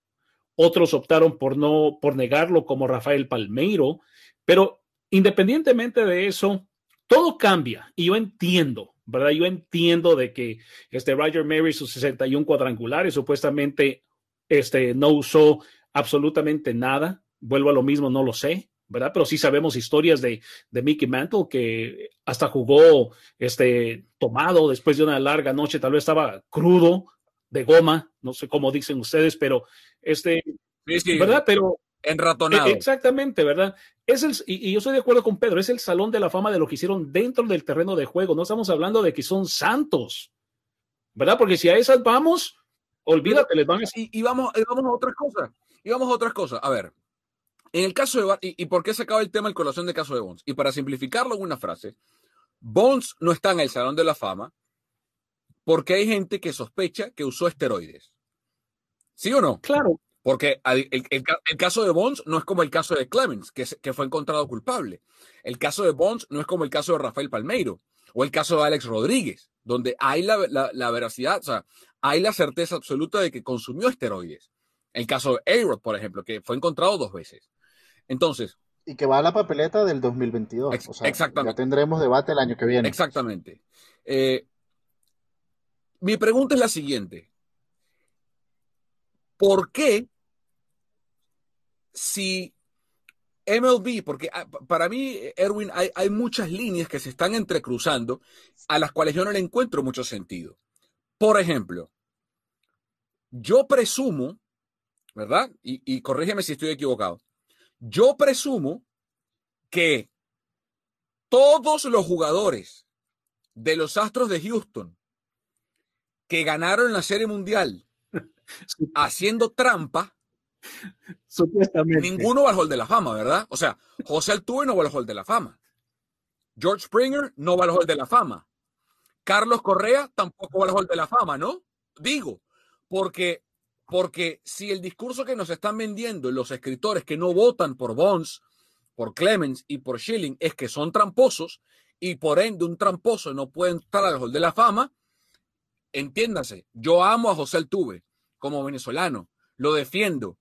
Otros optaron por no por negarlo como Rafael Palmeiro, pero independientemente de eso, todo cambia y yo entiendo, ¿verdad? Yo entiendo de que este Roger Mary sus 61 cuadrangulares supuestamente este no usó absolutamente nada. Vuelvo a lo mismo, no lo sé. ¿Verdad? Pero sí sabemos historias de, de Mickey Mantle que hasta jugó este, tomado después de una larga noche, tal vez estaba crudo, de goma, no sé cómo dicen ustedes, pero este, ¿verdad? Pero enratonado. E, exactamente, ¿verdad? Es el, y, y, yo estoy de acuerdo con Pedro, es el salón de la fama de lo que hicieron dentro del terreno de juego. No estamos hablando de que son santos, ¿verdad? Porque si a esas vamos, olvídate, les van a... Y, y, vamos, y vamos a otras cosas. Y vamos a otras cosas. A ver, en el caso de y, y, por qué se acaba el tema el colación de caso de Bones? Y para simplificarlo en una frase, Bones no está en el Salón de la Fama porque hay gente que sospecha que usó esteroides. ¿Sí o no? Claro. Porque el, el, el caso de Bones no es como el caso de Clemens, que, que, fue encontrado culpable. El caso de Bones no es como el caso de Rafael Palmeiro o el caso de Alex Rodríguez, donde hay la, la, la veracidad, o sea, hay la certeza absoluta de que consumió esteroides. El caso de a por ejemplo, que fue encontrado dos veces. Entonces. Y que va a la papeleta del 2022. Ex o sea, exactamente. Ya tendremos debate el año que viene. Exactamente. Eh, mi pregunta es la siguiente. ¿Por qué si MLB, porque ah, para mí, Erwin, hay, hay, muchas líneas que se están entrecruzando a las cuales yo no le encuentro mucho sentido. Por ejemplo, yo presumo, ¿verdad? Y, y corrígeme si estoy equivocado. Yo presumo que todos los jugadores de los Astros de Houston que ganaron la Serie Mundial haciendo trampa, ninguno va al Hall de la Fama, ¿verdad? O sea, José Altuve no va al Hall de la Fama. George Springer no va al Hall de la Fama. Carlos Correa tampoco va al Hall de la Fama, ¿no? Digo, porque porque si el discurso que nos están vendiendo los escritores que no votan por Bonds, por Clemens y por Schilling es que son tramposos y por ende un tramposo no puede entrar al Hall de la Fama, entiéndase, yo amo a José Altuve como venezolano, lo defiendo,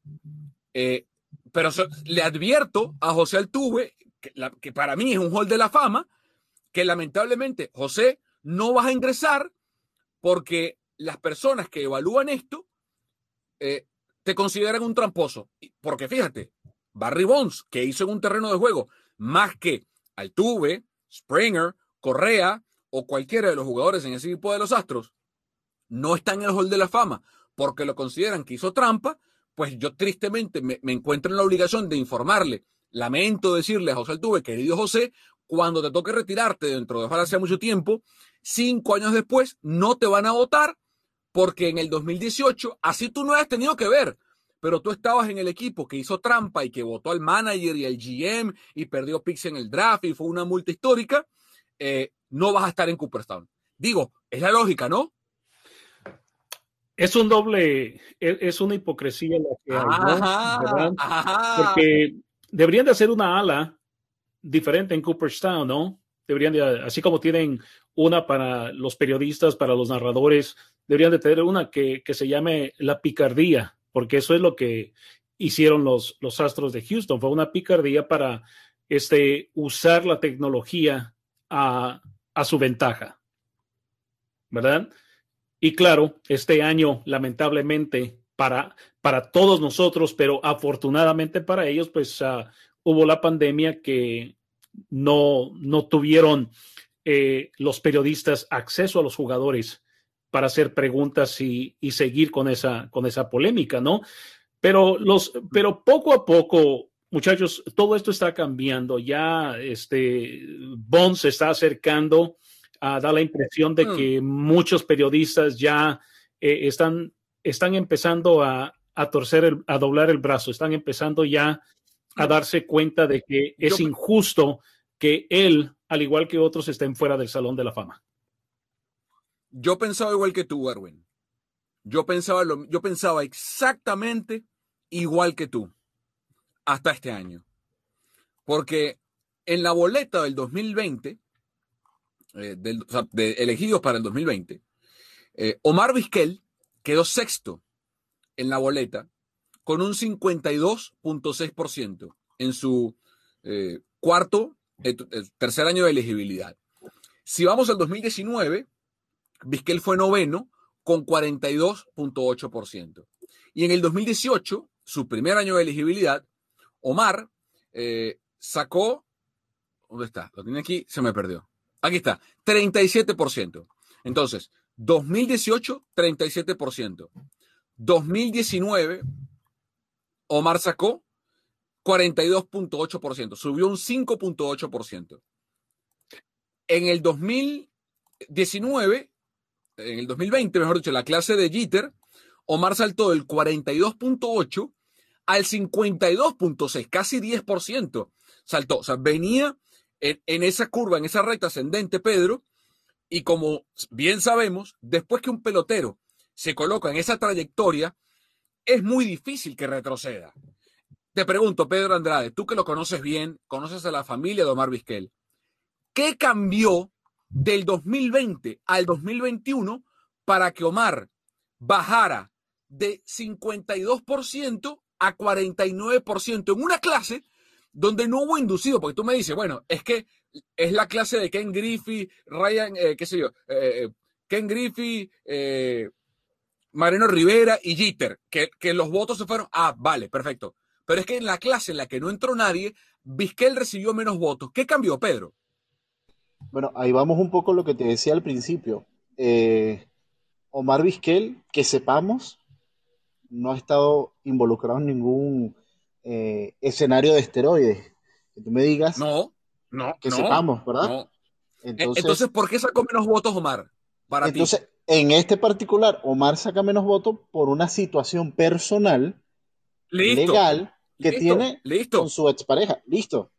eh, pero le advierto a José Altuve, que, que para mí es un Hall de la Fama, que lamentablemente, José, no vas a ingresar porque las personas que evalúan esto eh, te consideran un tramposo. Porque fíjate, Barry Bonds, que hizo en un terreno de juego más que Altuve, Springer, Correa o cualquiera de los jugadores en ese equipo de los Astros, no está en el Hall de la Fama porque lo consideran que hizo trampa, pues yo tristemente me, encuentro en la obligación de informarle. Lamento decirle a José Altuve, querido José, cuando te toque retirarte dentro de ojalá sea mucho tiempo, cinco años después no te van a votar porque en el 2018, así tú no has tenido que ver, pero tú estabas en el equipo que hizo trampa y que votó al manager y al GM y perdió picks en el draft y fue una multa histórica, eh, no vas a estar en Cooperstown. Digo, es la lógica, ¿no? Es un doble, es una hipocresía la que hay, ¿no? Ajá, ajá. Porque deberían de hacer una ala diferente en Cooperstown, ¿no? Deberían de, así como tienen una para los periodistas, para los narradores, deberían de tener una que, que se llame la picardía, porque eso es lo que hicieron los, los Astros de Houston. Fue una picardía para este, usar la tecnología a, a su ventaja. ¿Verdad? Y claro, este año, lamentablemente, para, para todos nosotros, pero afortunadamente para ellos, pues uh, hubo la pandemia que no, no tuvieron eh, los periodistas acceso a los jugadores para hacer preguntas y, y, seguir con esa, con esa polémica, ¿no? Pero, los, pero poco a poco, muchachos, todo esto está cambiando. Ya este Bond se está acercando a dar la impresión de mm. que muchos periodistas ya eh, están, están empezando a, a torcer, el, a doblar el brazo, están empezando ya a darse cuenta de que es injusto que él, al igual que otros, estén fuera del Salón de la Fama. Yo pensaba igual que tú, Erwin. Yo pensaba, lo, yo pensaba exactamente igual que tú hasta este año. Porque en la boleta del 2020, eh, del, o sea, de elegidos para el 2020, eh, Omar Vizquel quedó sexto en la boleta con un 52.6% en su eh, cuarto, eh, tercer año de elegibilidad. Si vamos al 2019, Vizquel fue noveno con 42.8%. Y en el 2018, su primer año de elegibilidad, Omar eh, sacó, ¿dónde está? Lo tiene aquí, se me perdió. Aquí está, 37%. Entonces, 2018, 37%. 2019, Omar sacó 42.8%, subió un 5.8%. En el 2019, en el 2020, mejor dicho, la clase de Jeter, Omar saltó del 42.8 al 52.6, casi 10%. Saltó, o sea, venía en, en, esa curva, en esa recta ascendente, Pedro, y como bien sabemos, después que un pelotero se coloca en esa trayectoria, es muy difícil que retroceda. Te pregunto, Pedro Andrade, tú que lo conoces bien, conoces a la familia de Omar Vizquel, ¿qué cambió del 2020 al 2021 para que Omar bajara de 52% a 49% en una clase donde no hubo inducido? Porque tú me dices, bueno, es que es la clase de Ken Griffey, Ryan, eh, qué sé yo, eh, eh Ken Griffey, Mariano Rivera y Jeter, que, que, los votos se fueron. Ah, vale, perfecto. Pero es que en la clase en la que no entró nadie, Vizquel recibió menos votos. ¿Qué cambió, Pedro? Bueno, ahí vamos un poco a lo que te decía al principio. Eh, Omar Vizquel, que sepamos, no ha estado involucrado en ningún eh, escenario de esteroides. Que tú me digas. No, no. Que no, sepamos, ¿verdad? No. Entonces, Entonces, ¿por qué sacó menos votos, Omar? Para entonces, ti. En este particular, Omar saca menos votos por una situación personal, Listo. legal, que Listo. tiene Listo. con su expareja. Listo.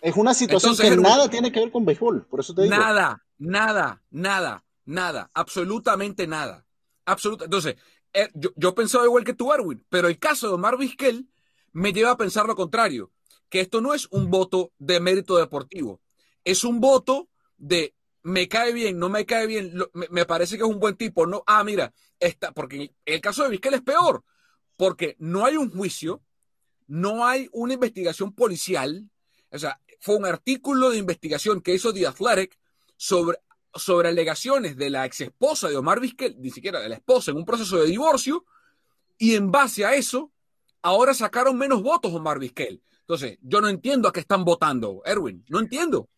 Es una situación Entonces, que nada tiene que ver con béisbol. Por eso te digo. Nada, nada, nada, nada, absolutamente nada. Absoluta. Entonces, eh, yo, yo, pensaba igual que tú, Erwin, pero el caso de Omar Vizquel me lleva a pensar lo contrario, que esto no es un voto de mérito deportivo, es un voto de me cae bien, no me cae bien, me, parece que es un buen tipo, no, ah, mira, está, porque el caso de Vizquel es peor, porque no hay un juicio, no hay una investigación policial, o sea, fue un artículo de investigación que hizo The Athletic sobre, sobre alegaciones de la ex esposa de Omar Vizquel, ni siquiera de la esposa, en un proceso de divorcio, y en base a eso, ahora sacaron menos votos Omar Vizquel. Entonces, yo no entiendo a qué están votando, Erwin, no entiendo.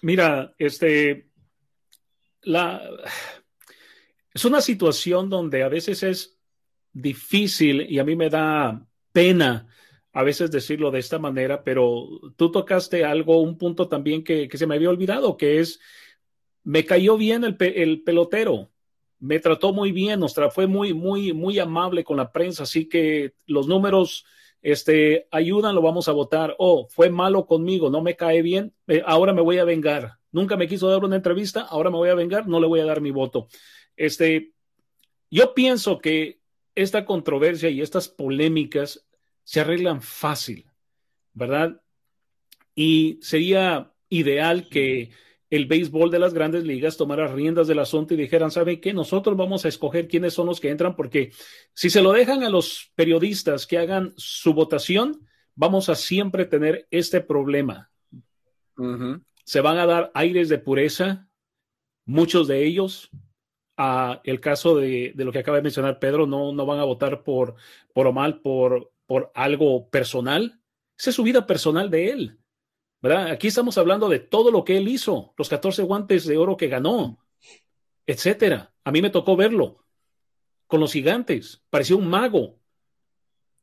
Mira, este, la, es una situación donde a veces es difícil y a mí me da pena a veces decirlo de esta manera, pero tú tocaste algo, un punto también que, que se me había olvidado, que es, me cayó bien el, el pelotero, me trató muy bien, fue muy, muy, muy amable con la prensa, así que los números este, ayudan, lo vamos a votar. Oh, fue malo conmigo, no me cae bien, eh, ahora me voy a vengar. Nunca me quiso dar una entrevista, ahora me voy a vengar, no le voy a dar mi voto. Este, yo pienso que esta controversia y estas polémicas se arreglan fácil, ¿verdad? Y sería ideal que el béisbol de las grandes ligas tomara riendas del asunto y dijeran, ¿saben qué? Nosotros vamos a escoger quiénes son los que entran, porque si se lo dejan a los periodistas que hagan su votación, vamos a siempre tener este problema. Se van a dar aires de pureza, muchos de ellos. A el caso de, lo que acaba de mencionar Pedro, no, no van a votar por, por o mal, por, por algo personal. Esa es su vida personal de él. ¿Verdad? Aquí estamos hablando de todo lo que él hizo, los 14 guantes de oro que ganó, etcétera. A mí me tocó verlo con los gigantes, parecía un mago,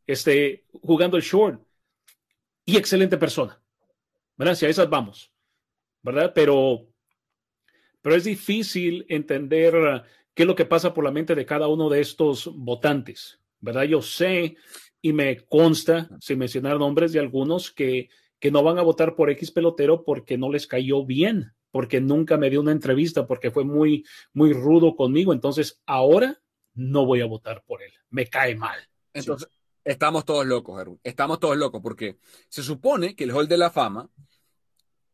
este, jugando el short y excelente persona, ¿verdad? Si a esas vamos, ¿verdad? Pero, pero es difícil entender qué es lo que pasa por la mente de cada uno de estos votantes, ¿verdad? Yo sé y me consta, sin mencionar nombres de algunos, que que no van a votar por X pelotero porque no les cayó bien, porque nunca me dio una entrevista, porque fue muy, muy rudo conmigo. Entonces, ahora no voy a votar por él. Me cae mal. Entonces, estamos todos locos, Erwin. Estamos todos locos porque se supone que el Hall de la Fama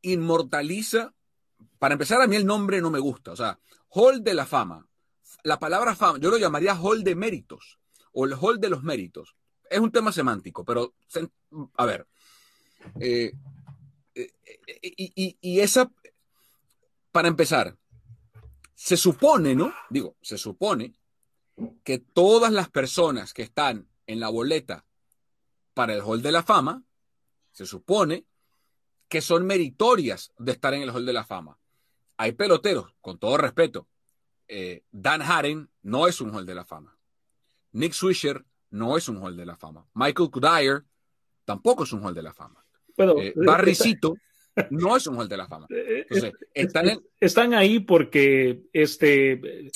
inmortaliza. Para empezar, a mí el nombre no me gusta. O sea, Hall de la Fama. La palabra fama, yo lo llamaría Hall de Méritos o el Hall de los Méritos. Es un tema semántico, pero a ver, eh, eh, y, y, esa, para empezar, se supone, ¿no? Digo, se supone que todas las personas que están en la boleta para el Hall de la Fama, se supone que son meritorias de estar en el Hall de la Fama. Hay peloteros, con todo respeto. Eh, Dan Haren no es un Hall de la Fama. Nick Swisher no es un Hall de la Fama. Michael Kudayer tampoco es un Hall de la Fama. Eh, Barricito no es un Hall de la Fama. Eh, están, ahí porque este,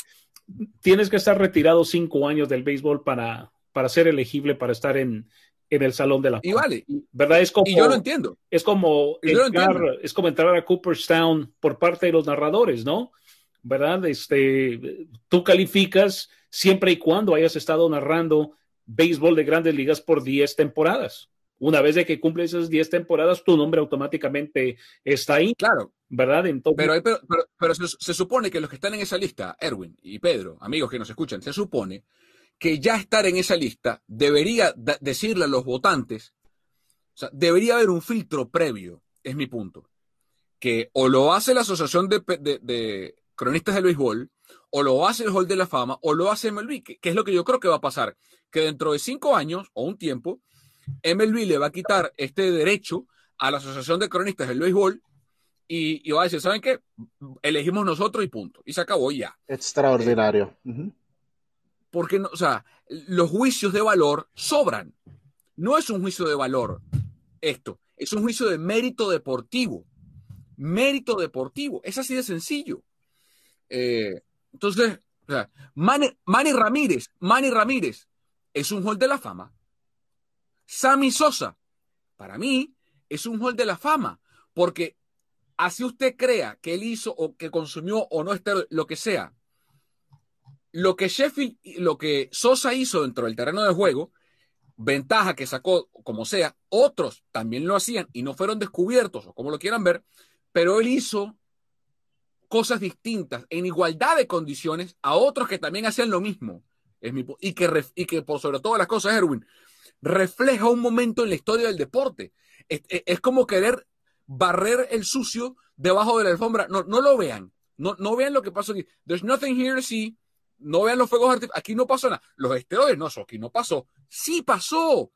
tienes que estar retirado cinco años del béisbol para, para ser elegible para estar en, el Salón de la Fama. Y vale. ¿Verdad? Es como, y yo lo entiendo. Es como, entrar, es como entrar a Cooperstown por parte de los narradores, ¿no? ¿Verdad? Este, tú calificas siempre y cuando hayas estado narrando béisbol de grandes ligas por 10 temporadas. Una vez de que cumple esas 10 temporadas, tu nombre automáticamente está ahí. Claro. ¿Verdad? Entonces, pero, pero, se, supone que los que están en esa lista, Erwin y Pedro, amigos que nos escuchan, se supone que ya estar en esa lista debería decirle a los votantes, o sea, debería haber un filtro previo, es mi punto, que o lo hace la Asociación de, de, Cronistas del Béisbol, o lo hace el Hall de la Fama, o lo hace MLB, que, que es lo que yo creo que va a pasar, que dentro de cinco años o un tiempo, MLB le va a quitar este derecho a la Asociación de Cronistas del Béisbol y, va a decir, ¿saben qué? Elegimos nosotros y punto. Y se acabó ya. Extraordinario. Porque, no, o sea, los juicios de valor sobran. No es un juicio de valor esto, es un juicio de mérito deportivo. Mérito deportivo. Es así de sencillo. Eh, entonces, o sea, Manny, Manny Ramírez, Manny Ramírez es un hall de la fama. Sammy Sosa, para mí, es un hall de la fama, porque así usted crea que él hizo o que consumió o no esté lo que sea, lo que Sheffield, lo que Sosa hizo dentro del terreno de juego, ventaja que sacó, como sea, otros también lo hacían y no fueron descubiertos, o como lo quieran ver, pero él hizo cosas distintas, en igualdad de condiciones, a otros que también hacían lo mismo. Y, que, y que por sobre todas las cosas, Erwin, refleja un momento en la historia del deporte. Es, como querer barrer el sucio debajo de la alfombra. No, no lo vean. No, no vean lo que pasó aquí. There's nothing here see. No vean los fuegos artificiales. Aquí no pasó nada. Los esteroides, no, eso aquí no pasó. Sí pasó.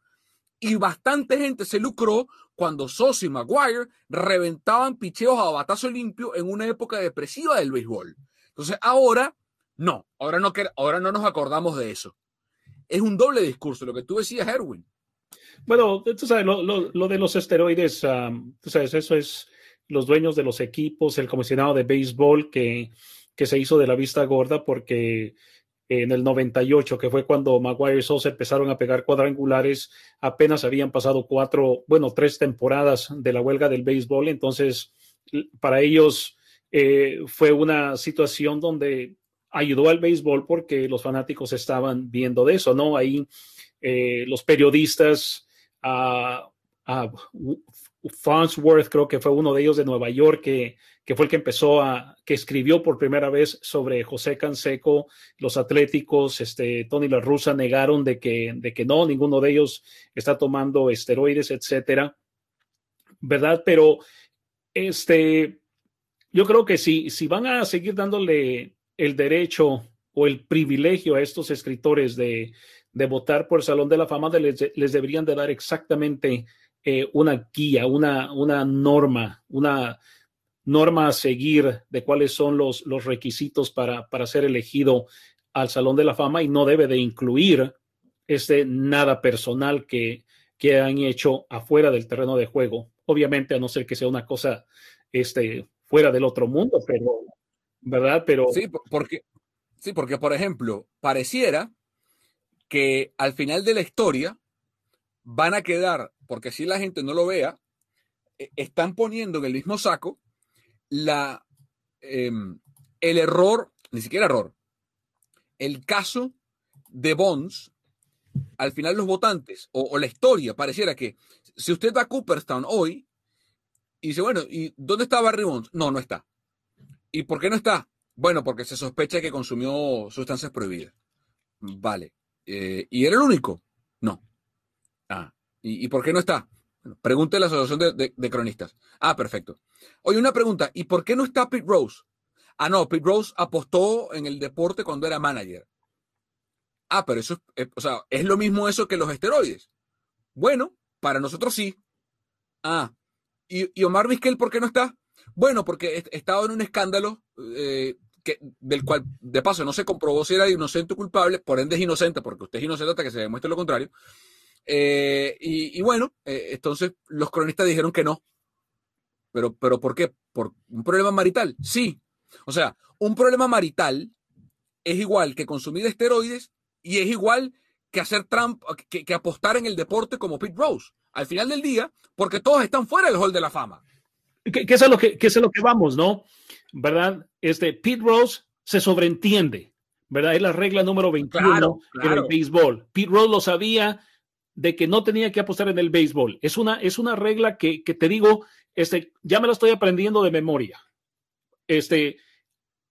Y bastante gente se lucró cuando Sosa y Maguire reventaban picheos a batazo limpio en una época depresiva del béisbol. Entonces ahora, no, ahora no, ahora no nos acordamos de eso es un doble discurso, lo que tú decías, Erwin. Bueno, tú sabes, lo, de los esteroides, tú sabes, eso es los dueños de los equipos, el comisionado de béisbol que, que se hizo de la vista gorda porque en el 98, que fue cuando Maguire y Sosa empezaron a pegar cuadrangulares, apenas habían pasado cuatro, bueno, tres temporadas de la huelga del béisbol, entonces para ellos eh, fue una situación donde ayudó al béisbol porque los fanáticos estaban viendo de eso, ¿no? Ahí eh, los periodistas ah, Farnsworth, creo que fue uno de ellos de Nueva York, que, que, fue el que empezó a, que escribió por primera vez sobre José Canseco, los atléticos, este, Tony La Russa negaron de que, de que no, ninguno de ellos está tomando esteroides, etcétera. ¿Verdad? Pero, este, yo creo que si, si van a seguir dándole el derecho o el privilegio a estos escritores de, de votar por el Salón de la Fama, les, les deberían de dar exactamente eh, una guía, una, una norma, una norma a seguir de cuáles son los, los requisitos para, para ser elegido al Salón de la Fama y no debe de incluir este nada personal que, que han hecho afuera del terreno de juego. Obviamente, a no ser que sea una cosa este, fuera del otro mundo, pero, ¿verdad? Pero... Sí, porque, sí, porque, por ejemplo, pareciera que al final de la historia van a quedar, porque si la gente no lo vea, e, están poniendo en el mismo saco la, em, el error, ni siquiera error, el caso de Bonds, al final los votantes o, la historia pareciera que si usted va a Cooperstown hoy y dice, bueno, ¿y dónde está Barry Bonds? No, no está. ¿Y por qué no está? Bueno, porque se sospecha que consumió sustancias prohibidas. Vale. Eh, ¿Y era el único? No. Ah, ¿y, por qué no está? pregunte a la Asociación de, Cronistas. Ah, perfecto. Oye, una pregunta, ¿y por qué no está Pete Rose? Ah, no, Pete Rose apostó en el deporte cuando era manager. Ah, pero eso es, eh, o sea, es lo mismo eso que los esteroides. Bueno, para nosotros sí. Ah, ¿y, Omar Vizquel por qué no está? Bueno, porque estaba en un escándalo eh, del cual, de paso, no se comprobó si era inocente o culpable, por ende es inocente, porque usted es inocente hasta que se demuestre lo contrario. Eh, y, bueno, eh, entonces los cronistas dijeron que no. Pero, pero ¿por qué? ¿Por un problema marital? Sí. O sea, un problema marital es igual que consumir esteroides y es igual que hacer Trump, que, apostar en el deporte como Pete Rose. Al final del día, porque todos están fuera del Hall de la Fama. ¿Qué, es, lo que, es lo que vamos, no? ¿Verdad? Este, Pete Rose se sobreentiende, ¿verdad? Es la regla número 21 en el béisbol. Pete Rose lo sabía, de que no tenía que apostar en el béisbol. Es una, es una regla que, te digo, este, ya me la estoy aprendiendo de memoria. Este,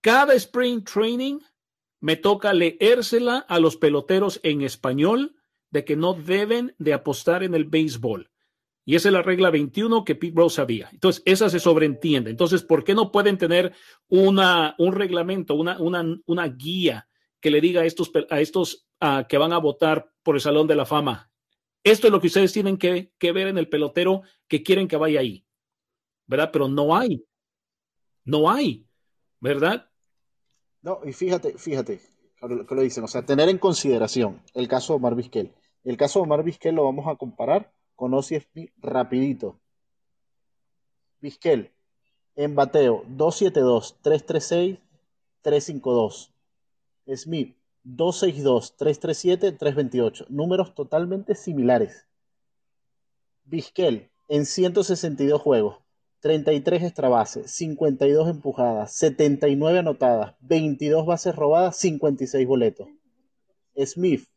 cada spring training me toca leérsela a los peloteros en español de que no deben de apostar en el béisbol. Y esa es la regla 21 que Pete Rose sabía. Entonces, esa se sobreentiende. Entonces, ¿por qué no pueden tener una, un reglamento, una, una, una guía que le diga a estos, a estos ah, que van a votar por el Salón de la Fama? Esto es lo que ustedes tienen que, ver en el pelotero que quieren que vaya ahí, ¿verdad? Pero no hay, no hay, ¿verdad? No, y fíjate, fíjate, que lo dicen, o sea, tener en consideración el caso de Omar Vizquel. El caso de Omar Vizquel lo vamos a comparar con OCFP rapidito. Vizquel, en bateo 272, 336, 352. Smith, 262, 337, 328. Números totalmente similares. Vizquel en 162 juegos, 33 extra bases, 52 empujadas, 79 anotadas, 22 bases robadas, 56 boletos. Smith,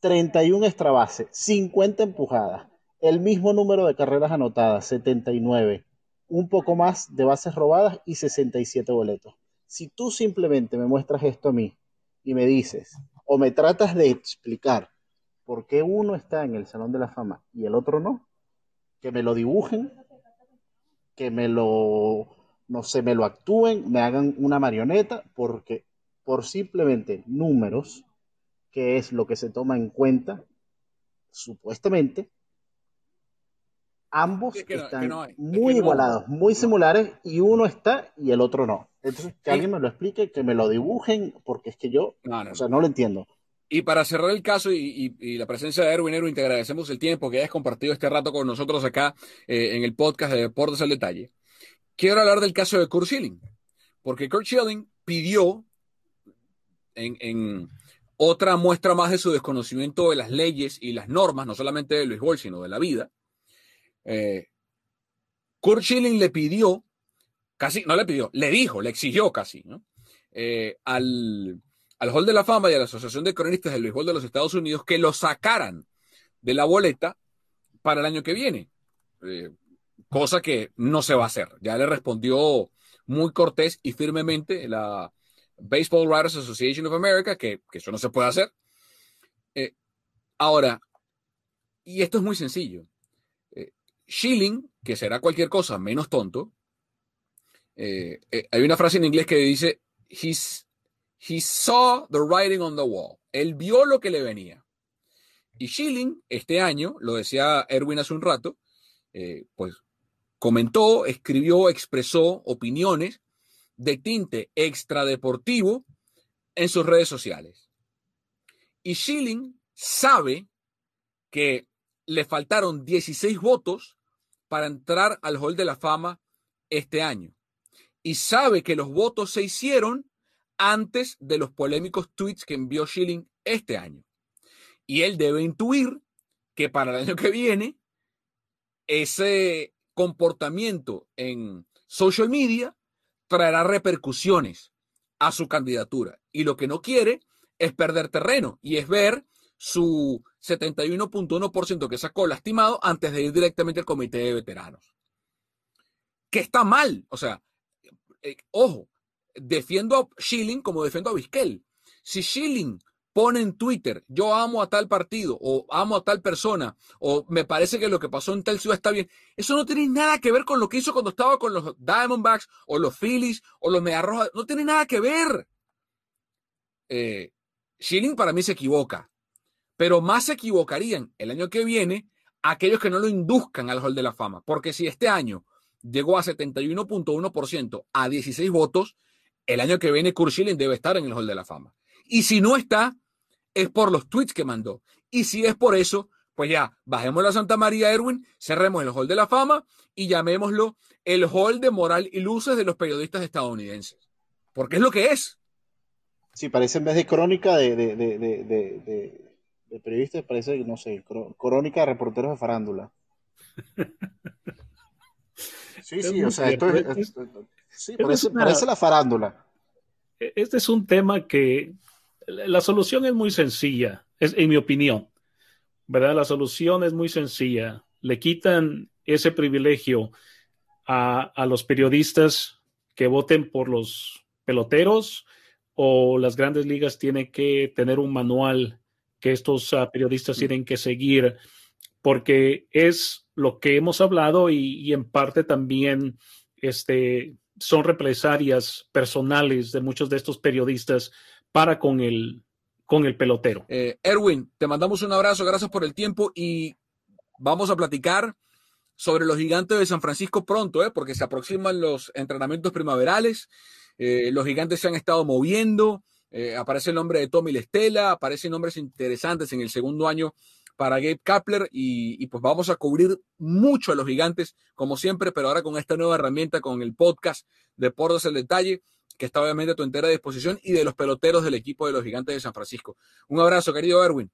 31 extra bases, 50 empujadas, el mismo número de carreras anotadas, 79, un poco más de bases robadas y 67 boletos. Si tú simplemente me muestras esto a mí y me dices, o me tratas de explicar por qué uno está en el Salón de la Fama y el otro no, que me lo dibujen, que me lo, no sé, me lo actúen, me hagan una marioneta, porque por simplemente números, que es lo que se toma en cuenta, supuestamente, ambos están muy igualados, muy similares, y uno está y el otro no. Entonces, que alguien me lo explique, que me lo dibujen, porque es que yo, no, o sea, no lo entiendo. Y para cerrar el caso y, la presencia de Erwin, Erwin, te agradecemos el tiempo que hayas compartido este rato con nosotros acá eh, en el podcast de Deportes al Detalle. Quiero hablar del caso de Kurt Schilling, porque Kurt Schilling pidió en, otra muestra más de su desconocimiento de las leyes y las normas, no solamente del béisbol, sino de la vida. Eh, Kurt Schilling le pidió casi, no le pidió, le dijo, le exigió casi, ¿no? Eh, al, al Hall de la Fama y a la Asociación de Cronistas del Béisbol de los Estados Unidos que lo sacaran de la boleta para el año que viene. Eh, cosa que no se va a hacer. Ya le respondió muy cortés y firmemente la Baseball Writers Association of America que, eso no se puede hacer. Ahora, y esto es muy sencillo. Eh, Schilling, que será cualquier cosa menos tonto, eh, hay una frase en inglés que dice, he saw the writing on the wall. Él vio lo que le venía. Y Schilling, este año, lo decía Erwin hace un rato, pues comentó, escribió, expresó opiniones de tinte extradeportivo en sus redes sociales. Y Schilling sabe que le faltaron 16 votos para entrar al Hall de la Fama este año. Y sabe que los votos se hicieron antes de los polémicos tweets que envió Schilling este año. Y él debe intuir que para el año que viene ese comportamiento en social media traerá repercusiones a su candidatura. Y lo que no quiere es perder terreno y es ver su 71.1% que sacó lastimado antes de ir directamente al comité de veteranos. Que está mal. O sea, eh, ojo, defiendo a Schilling como defiendo a Vizquel. Si Schilling pone en Twitter, yo amo a tal partido o amo a tal persona o me parece que lo que pasó en tal ciudad está bien. Eso no tiene nada que ver con lo que hizo cuando estaba con los Diamondbacks o los Phillies o los Mediarrojas. No tiene nada que ver. Eh, Schilling para mí se equivoca, pero más se equivocarían el año que viene aquellos que no lo induzcan al Hall de la Fama. Porque si este año llegó a 71.1% a 16 votos, el año que viene Kurt Schilling debe estar en el Hall de la Fama. Y si no está, es por los tweets que mandó. Y si es por eso, pues ya, bajemos la Santa María Erwin, cerremos el Hall de la Fama y llamémoslo el Hall de Moral y Luces de los periodistas estadounidenses. Porque es lo que es. Sí, parece en vez de crónica de, de, de, periodistas, parece, no sé, crónica de reporteros de farándula. Sí, sí, o sea, esto es, sí, parece, parece la farándula. Este es un tema que la solución es muy sencilla, es, en mi opinión. ¿Verdad? La solución es muy sencilla. Le quitan ese privilegio a, los periodistas que voten por los peloteros o las grandes ligas tienen que tener un manual que estos ah, periodistas mm. tienen que seguir porque es lo que hemos hablado y, y en parte también este, son represalias personales de muchos de estos periodistas para con el, con el pelotero. Eh, Erwin, te mandamos un abrazo, gracias por el tiempo y vamos a platicar sobre los gigantes de San Francisco pronto, ¿eh? porque se aproximan los entrenamientos primaverales, eh, los gigantes se han estado moviendo, aparece el nombre de Tommy Lestela, aparecen nombres interesantes en el segundo año para Gabe Kapler y, pues vamos a cubrir mucho a los gigantes, como siempre, pero ahora con esta nueva herramienta, con el podcast de Portos el Detalle, que está obviamente a tu entera disposición, y de los peloteros del equipo de los gigantes de San Francisco. Un abrazo, querido Erwin.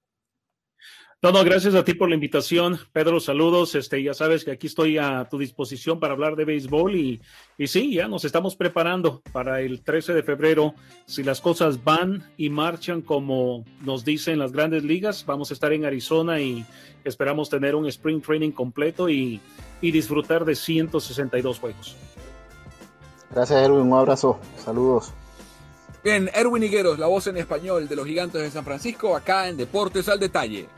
No, no, gracias a ti por la invitación. Pedro, saludos. Este, ya sabes que aquí estoy a tu disposición para hablar de béisbol y, y sí, ya nos estamos preparando para el 13 de febrero. Si las cosas van y marchan como nos dicen las grandes ligas, vamos a estar en Arizona y esperamos tener un spring training completo y, y disfrutar de 162 juegos. Gracias, Erwin. Un abrazo. Saludos. Bien, Erwin Higueros, la voz en español de los gigantes de San Francisco, acá en Deportes al Detalle.